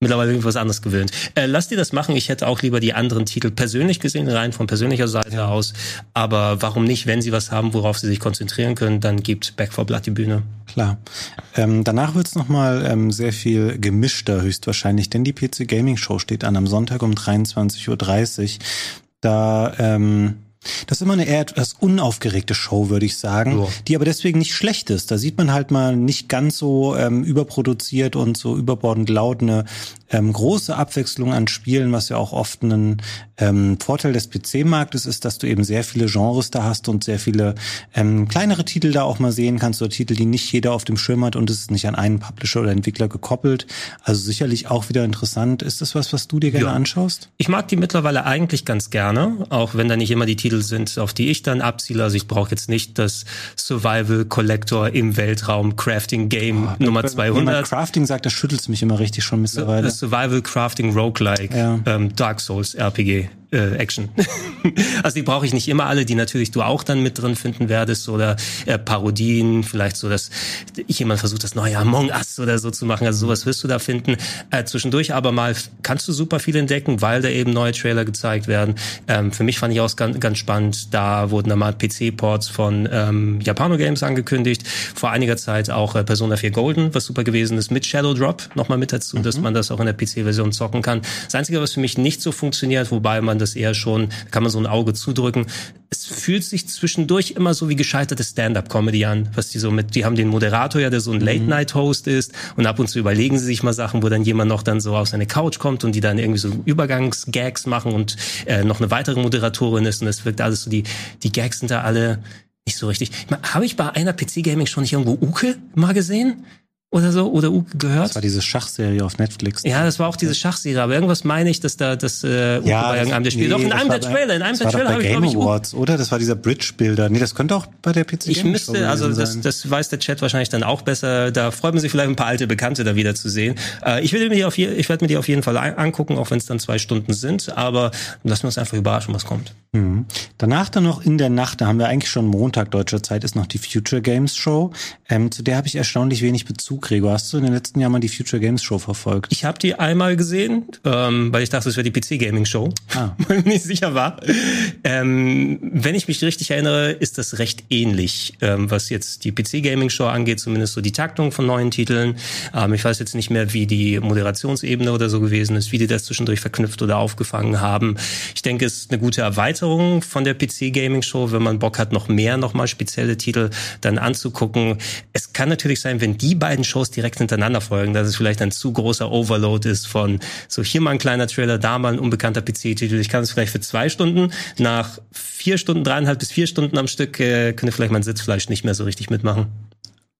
S1: Mittlerweile irgendwas anderes gewöhnt. Äh, lass dir das machen. Ich hätte auch lieber die anderen Titel persönlich gesehen, rein von persönlicher Seite aus. Aber warum nicht, wenn sie was haben, worauf sie sich konzentrieren können, dann gibt Back for Blood die Bühne.
S2: Klar. Ähm, danach wird's es nochmal ähm, sehr viel gemischter höchstwahrscheinlich, denn die PC Gaming Show steht an am Sonntag um 23.30 Uhr. Da ähm, das ist immer eine eher etwas unaufgeregte Show, würde ich sagen, ja. die aber deswegen nicht schlecht ist. Da sieht man halt mal nicht ganz so ähm, überproduziert und so überbordend laut eine ähm, große Abwechslung an Spielen, was ja auch oft ein ähm, Vorteil des PC-Marktes ist, dass du eben sehr viele Genres da hast und sehr viele ähm, kleinere Titel da auch mal sehen kannst, oder Titel, die nicht jeder auf dem Schirm hat und es ist nicht an einen Publisher oder Entwickler gekoppelt. Also sicherlich auch wieder interessant. Ist das was, was du dir gerne ja. anschaust?
S1: Ich mag die mittlerweile eigentlich ganz gerne, auch wenn da nicht immer die Titel sind, auf die ich dann abziele. Also ich brauche jetzt nicht das Survival Collector im Weltraum Crafting Game oh, Nummer 200. Wenn man
S2: Crafting sagt, das schüttelt mich immer richtig schon mittlerweile.
S1: Survival Crafting Roguelike ja. ähm, Dark Souls RPG äh, Action. also die brauche ich nicht immer alle, die natürlich du auch dann mit drin finden werdest oder äh, Parodien, vielleicht so, dass jemand versucht, das neue Among Us oder so zu machen. Also sowas wirst du da finden. Äh, zwischendurch aber mal kannst du super viel entdecken, weil da eben neue Trailer gezeigt werden. Ähm, für mich fand ich auch ganz, ganz spannend, da wurden dann mal PC-Ports von ähm, Japano Games angekündigt. Vor einiger Zeit auch äh, Persona 4 Golden, was super gewesen ist, mit Shadow Drop nochmal mit dazu, mhm. dass man das auch in der PC-Version zocken kann. Das Einzige, was für mich nicht so funktioniert, wobei man das das eher schon, kann man so ein Auge zudrücken. Es fühlt sich zwischendurch immer so wie gescheiterte Stand-up-Comedy an, was die so mit, die haben den Moderator ja, der so ein mhm. Late-Night-Host ist und ab und zu überlegen sie sich mal Sachen, wo dann jemand noch dann so auf seine Couch kommt und die dann irgendwie so Übergangs-Gags machen und äh, noch eine weitere Moderatorin ist und es wirkt alles so, die, die Gags sind da alle nicht so richtig. Habe ich bei einer PC-Gaming schon nicht irgendwo Uke mal gesehen? Oder so oder U gehört.
S2: Das war diese Schachserie auf Netflix.
S1: Ja, das war auch diese Schachserie, aber irgendwas meine ich, dass da das äh,
S2: ja,
S1: bei irgendeinem der Spiele.
S2: Nee,
S1: Doch in einem der Trailer, in einem der Trailer habe ich
S2: Game
S1: ich
S2: Awards, oder? Das war dieser Bridge Builder. Nee, das könnte auch bei der PC
S1: Ich müsste, also das, das weiß der Chat wahrscheinlich dann auch besser. Da freut man sich vielleicht ein paar alte Bekannte da wieder zu sehen. Äh, ich werde mir die auf je, ich werde mir die auf jeden Fall angucken, auch wenn es dann zwei Stunden sind. Aber lassen wir uns einfach überraschen, was kommt.
S2: Mhm. Danach dann noch in der Nacht, da haben wir eigentlich schon Montag deutscher Zeit, ist noch die Future Games Show. Ähm, zu der habe ich erstaunlich wenig Bezug, Gregor. Hast du in den letzten Jahren mal die Future Games Show verfolgt?
S1: Ich habe die einmal gesehen, ähm, weil ich dachte, es wäre die PC Gaming Show, ah. weil ich nicht sicher war. Ähm, wenn ich mich richtig erinnere, ist das recht ähnlich, ähm, was jetzt die PC Gaming Show angeht, zumindest so die Taktung von neuen Titeln. Ähm, ich weiß jetzt nicht mehr, wie die Moderationsebene oder so gewesen ist, wie die das zwischendurch verknüpft oder aufgefangen haben. Ich denke, es ist eine gute Erweiterung von der PC Gaming Show, wenn man Bock hat, noch mehr, noch mal spezielle Titel dann anzugucken. Es kann natürlich sein, wenn die beiden Shows direkt hintereinander folgen, dass es vielleicht ein zu großer Overload ist von so hier mal ein kleiner Trailer, da mal ein unbekannter PC-Titel. Ich kann es vielleicht für zwei Stunden, nach vier Stunden, dreieinhalb bis vier Stunden am Stück, äh, könnte vielleicht mein Sitzfleisch nicht mehr so richtig mitmachen.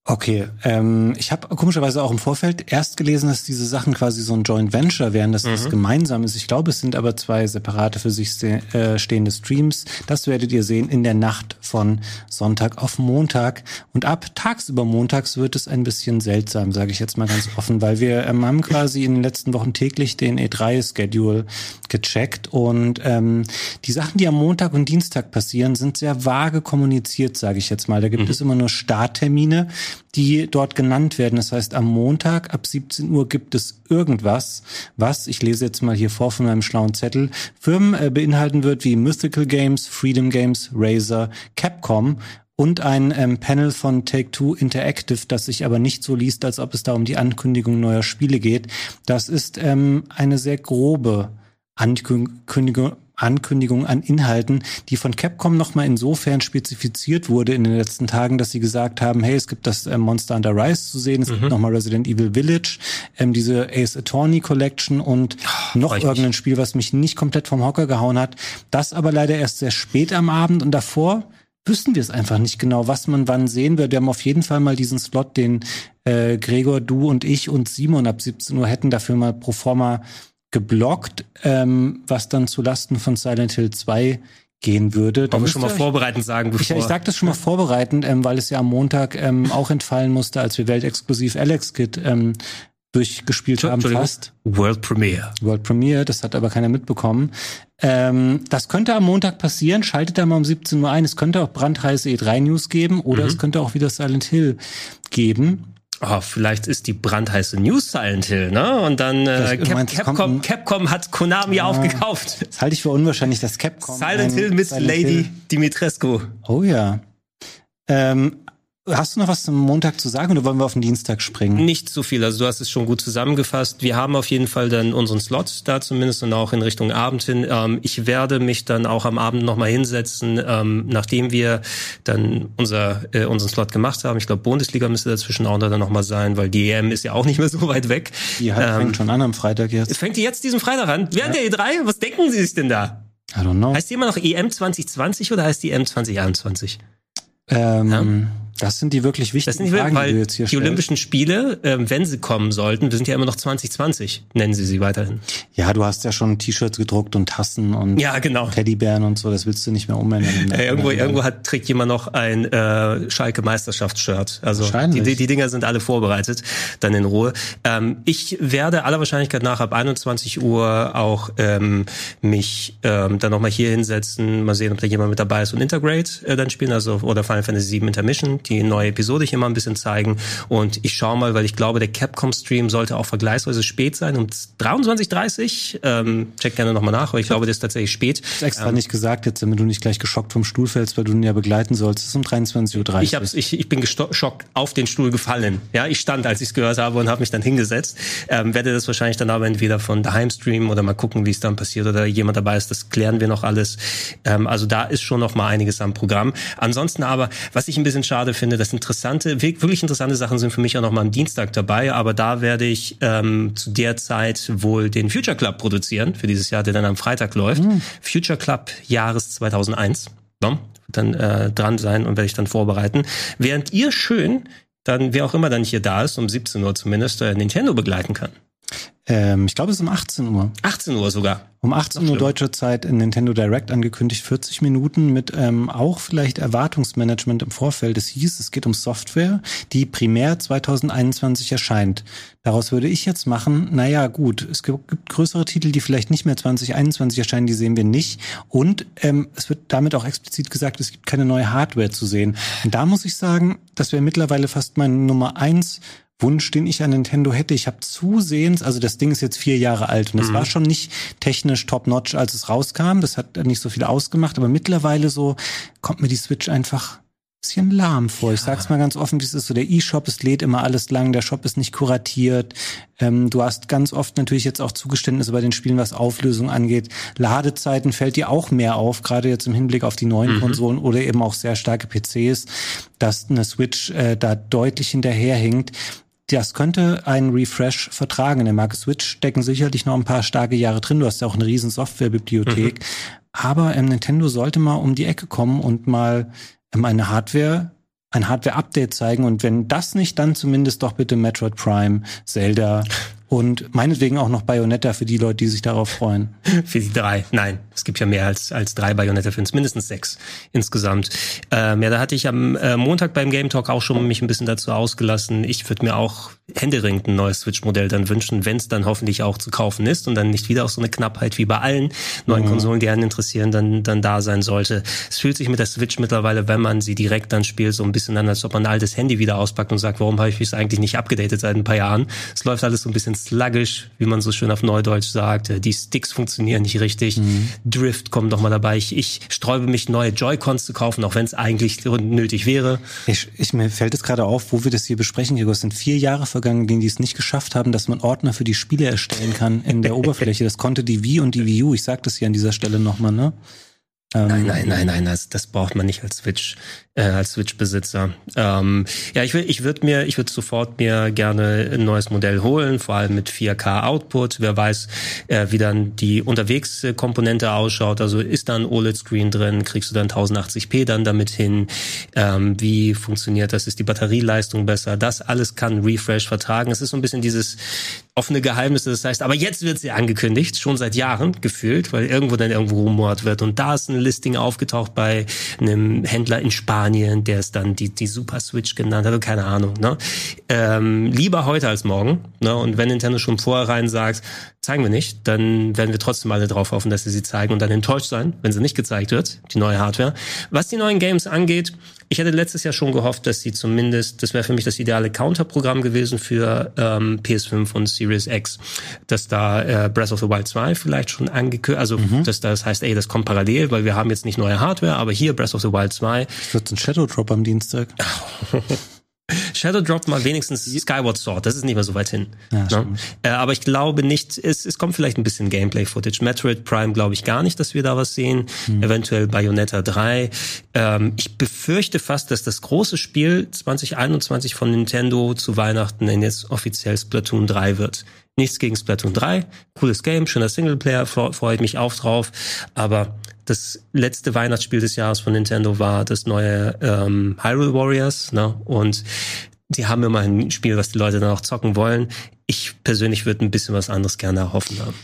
S2: Okay, ähm, ich habe komischerweise auch im Vorfeld erst gelesen, dass diese Sachen quasi so ein Joint Venture wären, dass mhm. das gemeinsam ist. Ich glaube, es sind aber zwei separate für sich äh, stehende Streams. Das werdet ihr sehen in der Nacht von Sonntag auf Montag. Und ab tagsüber montags wird es ein bisschen seltsam, sage ich jetzt mal ganz offen, weil wir ähm, haben quasi in den letzten Wochen täglich den E3-Schedule gecheckt und ähm, die Sachen, die am Montag und Dienstag passieren, sind sehr vage kommuniziert, sage ich jetzt mal. Da gibt mhm. es immer nur Starttermine die dort genannt werden. Das heißt, am Montag ab 17 Uhr gibt es irgendwas, was, ich lese jetzt mal hier vor von meinem schlauen Zettel, Firmen äh, beinhalten wird wie Mythical Games, Freedom Games, Razer, Capcom und ein ähm, Panel von Take-Two Interactive, das sich aber nicht so liest, als ob es da um die Ankündigung neuer Spiele geht. Das ist ähm, eine sehr grobe Ankündigung, Ankündigung an Inhalten, die von Capcom nochmal insofern spezifiziert wurde in den letzten Tagen, dass sie gesagt haben, hey, es gibt das äh, Monster Under Rise zu sehen, es mhm. gibt nochmal Resident Evil Village, ähm, diese Ace Attorney Collection und oh, noch irgendein Spiel, was mich nicht komplett vom Hocker gehauen hat. Das aber leider erst sehr spät am Abend und davor wüssten wir es einfach nicht genau, was man wann sehen wird. Wir haben auf jeden Fall mal diesen Slot, den äh, Gregor, du und ich und Simon ab 17 Uhr hätten dafür mal pro forma geblockt, ähm, was dann zu Lasten von Silent Hill 2 gehen würde.
S1: Da wir schon mal vorbereitend sagen,
S2: bevor. Ich, ich sage das schon mal vorbereitend, ähm, weil es ja am Montag ähm, auch entfallen musste, als wir weltexklusiv Alex Kid ähm, durchgespielt haben fast.
S1: World Premiere.
S2: World Premiere, das hat aber keiner mitbekommen. Ähm, das könnte am Montag passieren. Schaltet da mal um 17 Uhr ein. Es könnte auch brandheiße E3 News geben oder mhm. es könnte auch wieder Silent Hill geben.
S1: Oh, vielleicht ist die brandheiße News Silent Hill, ne? Und dann äh, Cap meinst, Capcom, Capcom hat Konami ja, aufgekauft.
S2: Das halte ich für unwahrscheinlich, dass Capcom.
S1: Silent Hill mit Silent Lady Hill. Dimitrescu.
S2: Oh ja. Ähm, Hast du noch was zum Montag zu sagen oder wollen wir auf den Dienstag springen?
S1: Nicht so viel. Also du hast es schon gut zusammengefasst. Wir haben auf jeden Fall dann unseren Slot da zumindest und auch in Richtung Abend hin. Ähm, ich werde mich dann auch am Abend nochmal hinsetzen, ähm, nachdem wir dann unser, äh, unseren Slot gemacht haben. Ich glaube, Bundesliga müsste dazwischen auch dann nochmal sein, weil die EM ist ja auch nicht mehr so weit weg.
S2: Die halt ähm, fängt schon an am Freitag jetzt.
S1: Fängt die jetzt diesen Freitag an? Während ja. der E3? Was denken Sie sich denn da?
S2: I don't know.
S1: Heißt die immer noch EM 2020 oder heißt die EM 2021?
S2: Ähm, ja. Das sind die wirklich wichtigen das sind die, Fragen,
S1: weil
S2: die du jetzt hier
S1: Die stellst. Olympischen Spiele, ähm, wenn sie kommen sollten, wir sind ja immer noch 2020, nennen sie sie weiterhin.
S2: Ja, du hast ja schon T-Shirts gedruckt und Tassen und
S1: ja, genau.
S2: Teddybären und so, das willst du nicht mehr umändern.
S1: Äh, irgendwo irgendwo hat, trägt jemand noch ein äh, Schalke Meisterschaftsshirt. Also die, die, die Dinger sind alle vorbereitet, dann in Ruhe. Ähm, ich werde aller Wahrscheinlichkeit nach ab 21 Uhr auch ähm, mich ähm, dann nochmal hier hinsetzen, mal sehen, ob da jemand mit dabei ist und Integrate äh, dann spielen, also oder Final Fantasy 7 Intermission die neue Episode hier mal ein bisschen zeigen. Und ich schaue mal, weil ich glaube, der Capcom-Stream sollte auch vergleichsweise spät sein, um 23.30 ähm, Check gerne nochmal nach, aber ich glaube, das ist tatsächlich spät.
S2: Ist extra ähm, nicht gesagt jetzt, damit du nicht gleich geschockt vom Stuhl fällst, weil du ihn ja begleiten sollst. Es ist um 23.30 Uhr.
S1: Ich, hab's, ich, ich bin geschockt auf den Stuhl gefallen. Ja, ich stand, als ich es gehört habe und habe mich dann hingesetzt. Ähm, werde das wahrscheinlich dann aber entweder von daheim streamen oder mal gucken, wie es dann passiert oder jemand dabei ist. Das klären wir noch alles. Ähm, also da ist schon noch mal einiges am Programm. Ansonsten aber, was ich ein bisschen schade finde, das interessante, wirklich interessante Sachen sind für mich auch noch mal am Dienstag dabei, aber da werde ich ähm, zu der Zeit wohl den Future Club produzieren für dieses Jahr, der dann am Freitag läuft. Mhm. Future Club Jahres 2001. Ja, dann äh, dran sein und werde ich dann vorbereiten. Während ihr schön dann, wer auch immer dann hier da ist, um 17 Uhr zumindest, äh, Nintendo begleiten kann.
S2: Ähm, ich glaube, es ist um 18 Uhr.
S1: 18 Uhr sogar.
S2: Um 18 Uhr deutscher Zeit in Nintendo Direct angekündigt, 40 Minuten mit ähm, auch vielleicht Erwartungsmanagement im Vorfeld. Es hieß, es geht um Software, die primär 2021 erscheint. Daraus würde ich jetzt machen, naja gut, es gibt größere Titel, die vielleicht nicht mehr 2021 erscheinen, die sehen wir nicht. Und ähm, es wird damit auch explizit gesagt, es gibt keine neue Hardware zu sehen. Und da muss ich sagen, das wäre mittlerweile fast meine Nummer eins Wunsch, den ich an Nintendo hätte. Ich habe zusehends, also das Ding ist jetzt vier Jahre alt und es mhm. war schon nicht technisch top-notch, als es rauskam. Das hat nicht so viel ausgemacht, aber mittlerweile so kommt mir die Switch einfach bisschen lahm vor. Ja. Ich sag's mal ganz offen, wie es ist. So der E-Shop, es lädt immer alles lang, der Shop ist nicht kuratiert. Ähm, du hast ganz oft natürlich jetzt auch Zugeständnisse bei den Spielen, was Auflösung angeht. Ladezeiten fällt dir auch mehr auf, gerade jetzt im Hinblick auf die neuen mhm. Konsolen oder eben auch sehr starke PCs, dass eine Switch äh, da deutlich hinterherhinkt das könnte einen Refresh vertragen. In der Marke Switch stecken sicherlich noch ein paar starke Jahre drin. Du hast ja auch eine riesen Softwarebibliothek. Mhm. Aber ähm, Nintendo sollte mal um die Ecke kommen und mal ähm, eine Hardware, ein Hardware-Update zeigen. Und wenn das nicht, dann zumindest doch bitte Metroid Prime, Zelda, und meinetwegen auch noch Bayonetta für die Leute, die sich darauf freuen.
S1: für die drei. Nein, es gibt ja mehr als, als drei Bayonetta-Fans, mindestens sechs insgesamt. Ähm, ja, da hatte ich am äh, Montag beim Game Talk auch schon mich ein bisschen dazu ausgelassen. Ich würde mir auch händeringend ein neues Switch-Modell dann wünschen, wenn es dann hoffentlich auch zu kaufen ist und dann nicht wieder auch so eine Knappheit wie bei allen neuen mhm. Konsolen, die einen interessieren, dann, dann da sein sollte. Es fühlt sich mit der Switch mittlerweile, wenn man sie direkt dann spielt, so ein bisschen an, als ob man ein altes Handy wieder auspackt und sagt, warum habe ich es eigentlich nicht abgedatet seit ein paar Jahren? Es läuft alles so ein bisschen sluggish, wie man so schön auf Neudeutsch sagt. Die Sticks funktionieren nicht richtig. Mhm. Drift kommt noch mal dabei. Ich, ich sträube mich, neue Joy-Cons zu kaufen, auch wenn es eigentlich nötig wäre.
S2: Ich, ich, mir fällt es gerade auf, wo wir das hier besprechen, Gregor. Es sind vier Jahre vergangen, in denen die es nicht geschafft haben, dass man Ordner für die Spiele erstellen kann in der Oberfläche. Das konnte die Wii und die Wii U. Ich sag das hier an dieser Stelle nochmal, ne?
S1: Nein, ähm, nein, nein, nein, das, das braucht man nicht als Switch äh, als Switch-Besitzer. Ähm, ja, ich will, ich würde mir, ich würde sofort mir gerne ein neues Modell holen, vor allem mit 4K Output. Wer weiß, äh, wie dann die Unterwegskomponente ausschaut. Also ist da ein OLED-Screen drin? Kriegst du dann 1080p dann damit hin? Ähm, wie funktioniert das? Ist die Batterieleistung besser? Das alles kann Refresh vertragen. Es ist so ein bisschen dieses offene Geheimnisse. Das heißt, aber jetzt wird sie angekündigt, schon seit Jahren gefühlt, weil irgendwo dann irgendwo rumort wird. Und da ist ein Listing aufgetaucht bei einem Händler in Spanien der es dann die, die Super Switch genannt hat, keine Ahnung. Ne? Ähm, lieber heute als morgen. Ne? Und wenn Nintendo schon vorher sagt, zeigen wir nicht, dann werden wir trotzdem alle drauf hoffen, dass sie sie zeigen und dann enttäuscht sein, wenn sie nicht gezeigt wird, die neue Hardware. Was die neuen Games angeht, ich hätte letztes Jahr schon gehofft, dass sie zumindest, das wäre für mich das ideale Counterprogramm gewesen für ähm, PS5 und Series X, dass da äh, Breath of the Wild 2 vielleicht schon angekündigt, also mhm. dass das heißt, ey, das kommt parallel, weil wir haben jetzt nicht neue Hardware, aber hier Breath of the Wild 2.
S2: Wird ein Shadow Drop am Dienstag.
S1: Shadow Drop mal wenigstens Skyward Sword, das ist nicht mehr so weit hin. Ja, ne? äh, aber ich glaube nicht, es, es kommt vielleicht ein bisschen Gameplay-Footage. Metroid Prime glaube ich gar nicht, dass wir da was sehen. Hm. Eventuell Bayonetta 3. Ähm, ich befürchte fast, dass das große Spiel 2021 von Nintendo zu Weihnachten in jetzt offiziell Splatoon 3 wird. Nichts gegen Splatoon 3. Cooles Game, schöner Singleplayer, freue ich mich auch drauf. Aber das letzte Weihnachtsspiel des Jahres von Nintendo war das neue ähm, Hyrule Warriors. Ne? Und die haben immer ein Spiel, was die Leute dann auch zocken wollen. Ich persönlich würde ein bisschen was anderes gerne erhoffen haben.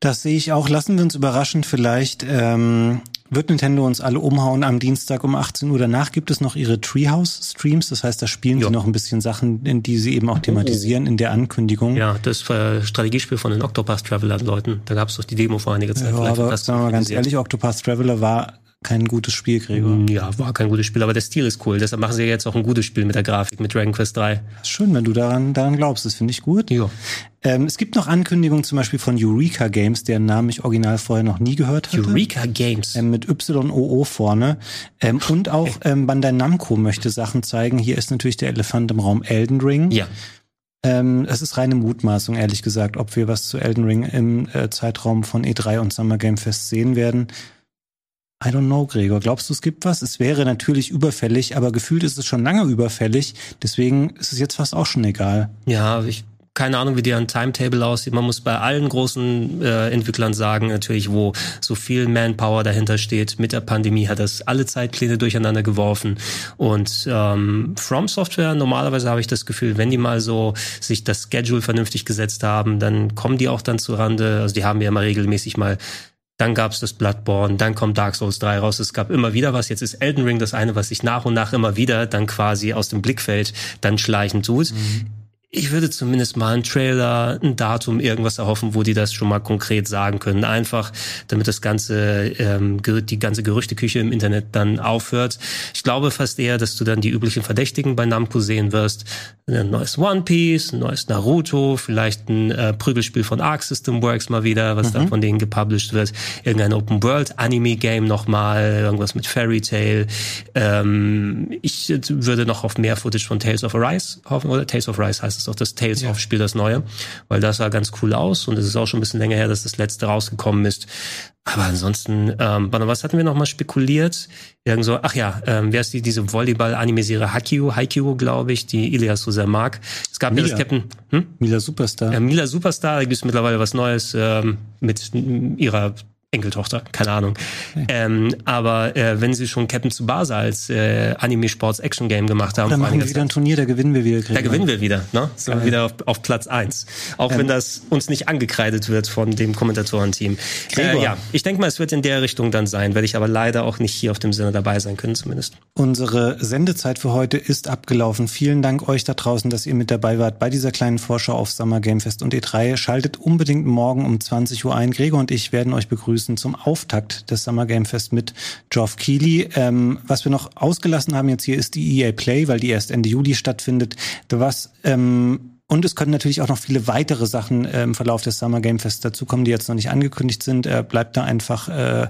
S2: Das sehe ich auch. Lassen wir uns überraschen. Vielleicht ähm, wird Nintendo uns alle umhauen am Dienstag um 18 Uhr. Danach gibt es noch ihre Treehouse-Streams. Das heißt, da spielen jo. sie noch ein bisschen Sachen, in die sie eben auch thematisieren in der Ankündigung.
S1: Ja, das äh, Strategiespiel von den Octopath Traveler-Leuten. Da gab es doch die Demo vor einiger Zeit.
S2: Ja, aber sagen wir mal ganz ehrlich, Octopath Traveler war kein gutes Spiel, Gregor. Mm,
S1: ja, war kein gutes Spiel, aber der Stil ist cool. Deshalb machen sie jetzt auch ein gutes Spiel mit der Grafik, mit Dragon Quest 3.
S2: Schön, wenn du daran, daran glaubst. Das finde ich gut. Ja. Ähm, es gibt noch Ankündigungen zum Beispiel von Eureka Games, deren Namen ich original vorher noch nie gehört hatte.
S1: Eureka Games.
S2: Ähm, mit YOO vorne. Ähm, und auch ähm, Bandai Namco möchte Sachen zeigen. Hier ist natürlich der Elefant im Raum Elden Ring.
S1: Ja.
S2: Ähm, es ist reine Mutmaßung, ehrlich gesagt, ob wir was zu Elden Ring im äh, Zeitraum von E3 und Summer Game Fest sehen werden. I don't know, Gregor. Glaubst du, es gibt was? Es wäre natürlich überfällig, aber gefühlt ist es schon lange überfällig. Deswegen ist es jetzt fast auch schon egal.
S1: Ja, ich keine Ahnung, wie deren Timetable aussieht. Man muss bei allen großen äh, Entwicklern sagen, natürlich, wo so viel Manpower dahinter steht. Mit der Pandemie hat das alle Zeitpläne durcheinander geworfen. Und ähm, From Software, normalerweise habe ich das Gefühl, wenn die mal so sich das Schedule vernünftig gesetzt haben, dann kommen die auch dann zu Rande. Also die haben ja immer regelmäßig mal dann gab's das Bloodborne, dann kommt Dark Souls 3 raus. Es gab immer wieder was. Jetzt ist Elden Ring das eine, was sich nach und nach immer wieder dann quasi aus dem Blickfeld dann schleichen tut. Mhm ich würde zumindest mal einen Trailer, ein Datum, irgendwas erhoffen, wo die das schon mal konkret sagen können. Einfach, damit das ganze, ähm, die ganze Gerüchteküche im Internet dann aufhört. Ich glaube fast eher, dass du dann die üblichen Verdächtigen bei Namco sehen wirst. Ein neues One Piece, ein neues Naruto, vielleicht ein äh, Prügelspiel von Arc System Works mal wieder, was mhm. dann von denen gepublished wird. Irgendein Open World Anime Game nochmal, irgendwas mit Fairy Tail. Ähm, ich würde noch auf mehr Footage von Tales of Arise hoffen, oder Tales of Arise heißt ist auch das Tales ja. of Spiel, das neue, weil das sah ganz cool aus und es ist auch schon ein bisschen länger her, dass das letzte rausgekommen ist. Aber ansonsten, ähm, was hatten wir noch mal spekuliert? Irgend so, ach ja, ähm, wer ist die, diese Volleyball-Anime-Serie Haikyuu, Haikyuu, glaube ich, die Ilias so sehr mag. Es gab Mila. ja das Captain,
S2: hm? Mila Superstar.
S1: Ja, Mila Superstar, da gibt es mittlerweile was Neues ähm, mit ihrer Enkeltochter, keine Ahnung. Okay. Ähm, aber äh, wenn sie schon Captain Tsubasa als äh, Anime-Sports-Action-Game gemacht haben.
S2: Dann machen wir wieder ein Turnier, da gewinnen wir wieder.
S1: Da gewinnen wir wieder, ne? Sind wir wieder auf, auf Platz eins. Auch ähm. wenn das uns nicht angekreidet wird von dem Kommentatorenteam. Äh, ja, ich denke mal, es wird in der Richtung dann sein, werde ich aber leider auch nicht hier auf dem Sinne dabei sein können zumindest.
S2: Unsere Sendezeit für heute ist abgelaufen. Vielen Dank euch da draußen, dass ihr mit dabei wart bei dieser kleinen Vorschau auf Summer Game Fest und E3. Schaltet unbedingt morgen um 20 Uhr ein. Gregor und ich werden euch begrüßen begrüßen zum Auftakt des Summer Game Fest mit Geoff Keighley. Ähm, was wir noch ausgelassen haben jetzt hier ist die EA Play, weil die erst Ende Juli stattfindet. Was ähm, und es können natürlich auch noch viele weitere Sachen äh, im Verlauf des Summer Game Fest dazukommen, die jetzt noch nicht angekündigt sind. Äh, bleibt da einfach äh,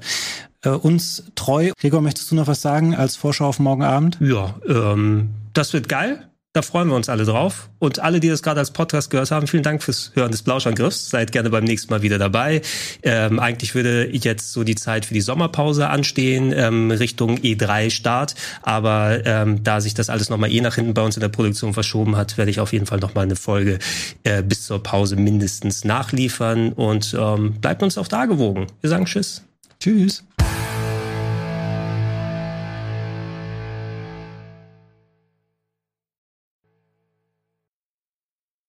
S2: äh, uns treu. Gregor, möchtest du noch was sagen als Vorschau auf morgen Abend?
S1: Ja, ähm, das wird geil. Da freuen wir uns alle drauf. Und alle, die das gerade als Podcast gehört haben, vielen Dank fürs Hören des Blauschangriffs. Seid gerne beim nächsten Mal wieder dabei. Ähm, eigentlich würde jetzt so die Zeit für die Sommerpause anstehen, ähm, Richtung E3-Start. Aber ähm, da sich das alles nochmal eh nach hinten bei uns in der Produktion verschoben hat, werde ich auf jeden Fall nochmal eine Folge äh, bis zur Pause mindestens nachliefern. Und ähm, bleibt uns auf da gewogen. Wir sagen Tschüss.
S2: Tschüss.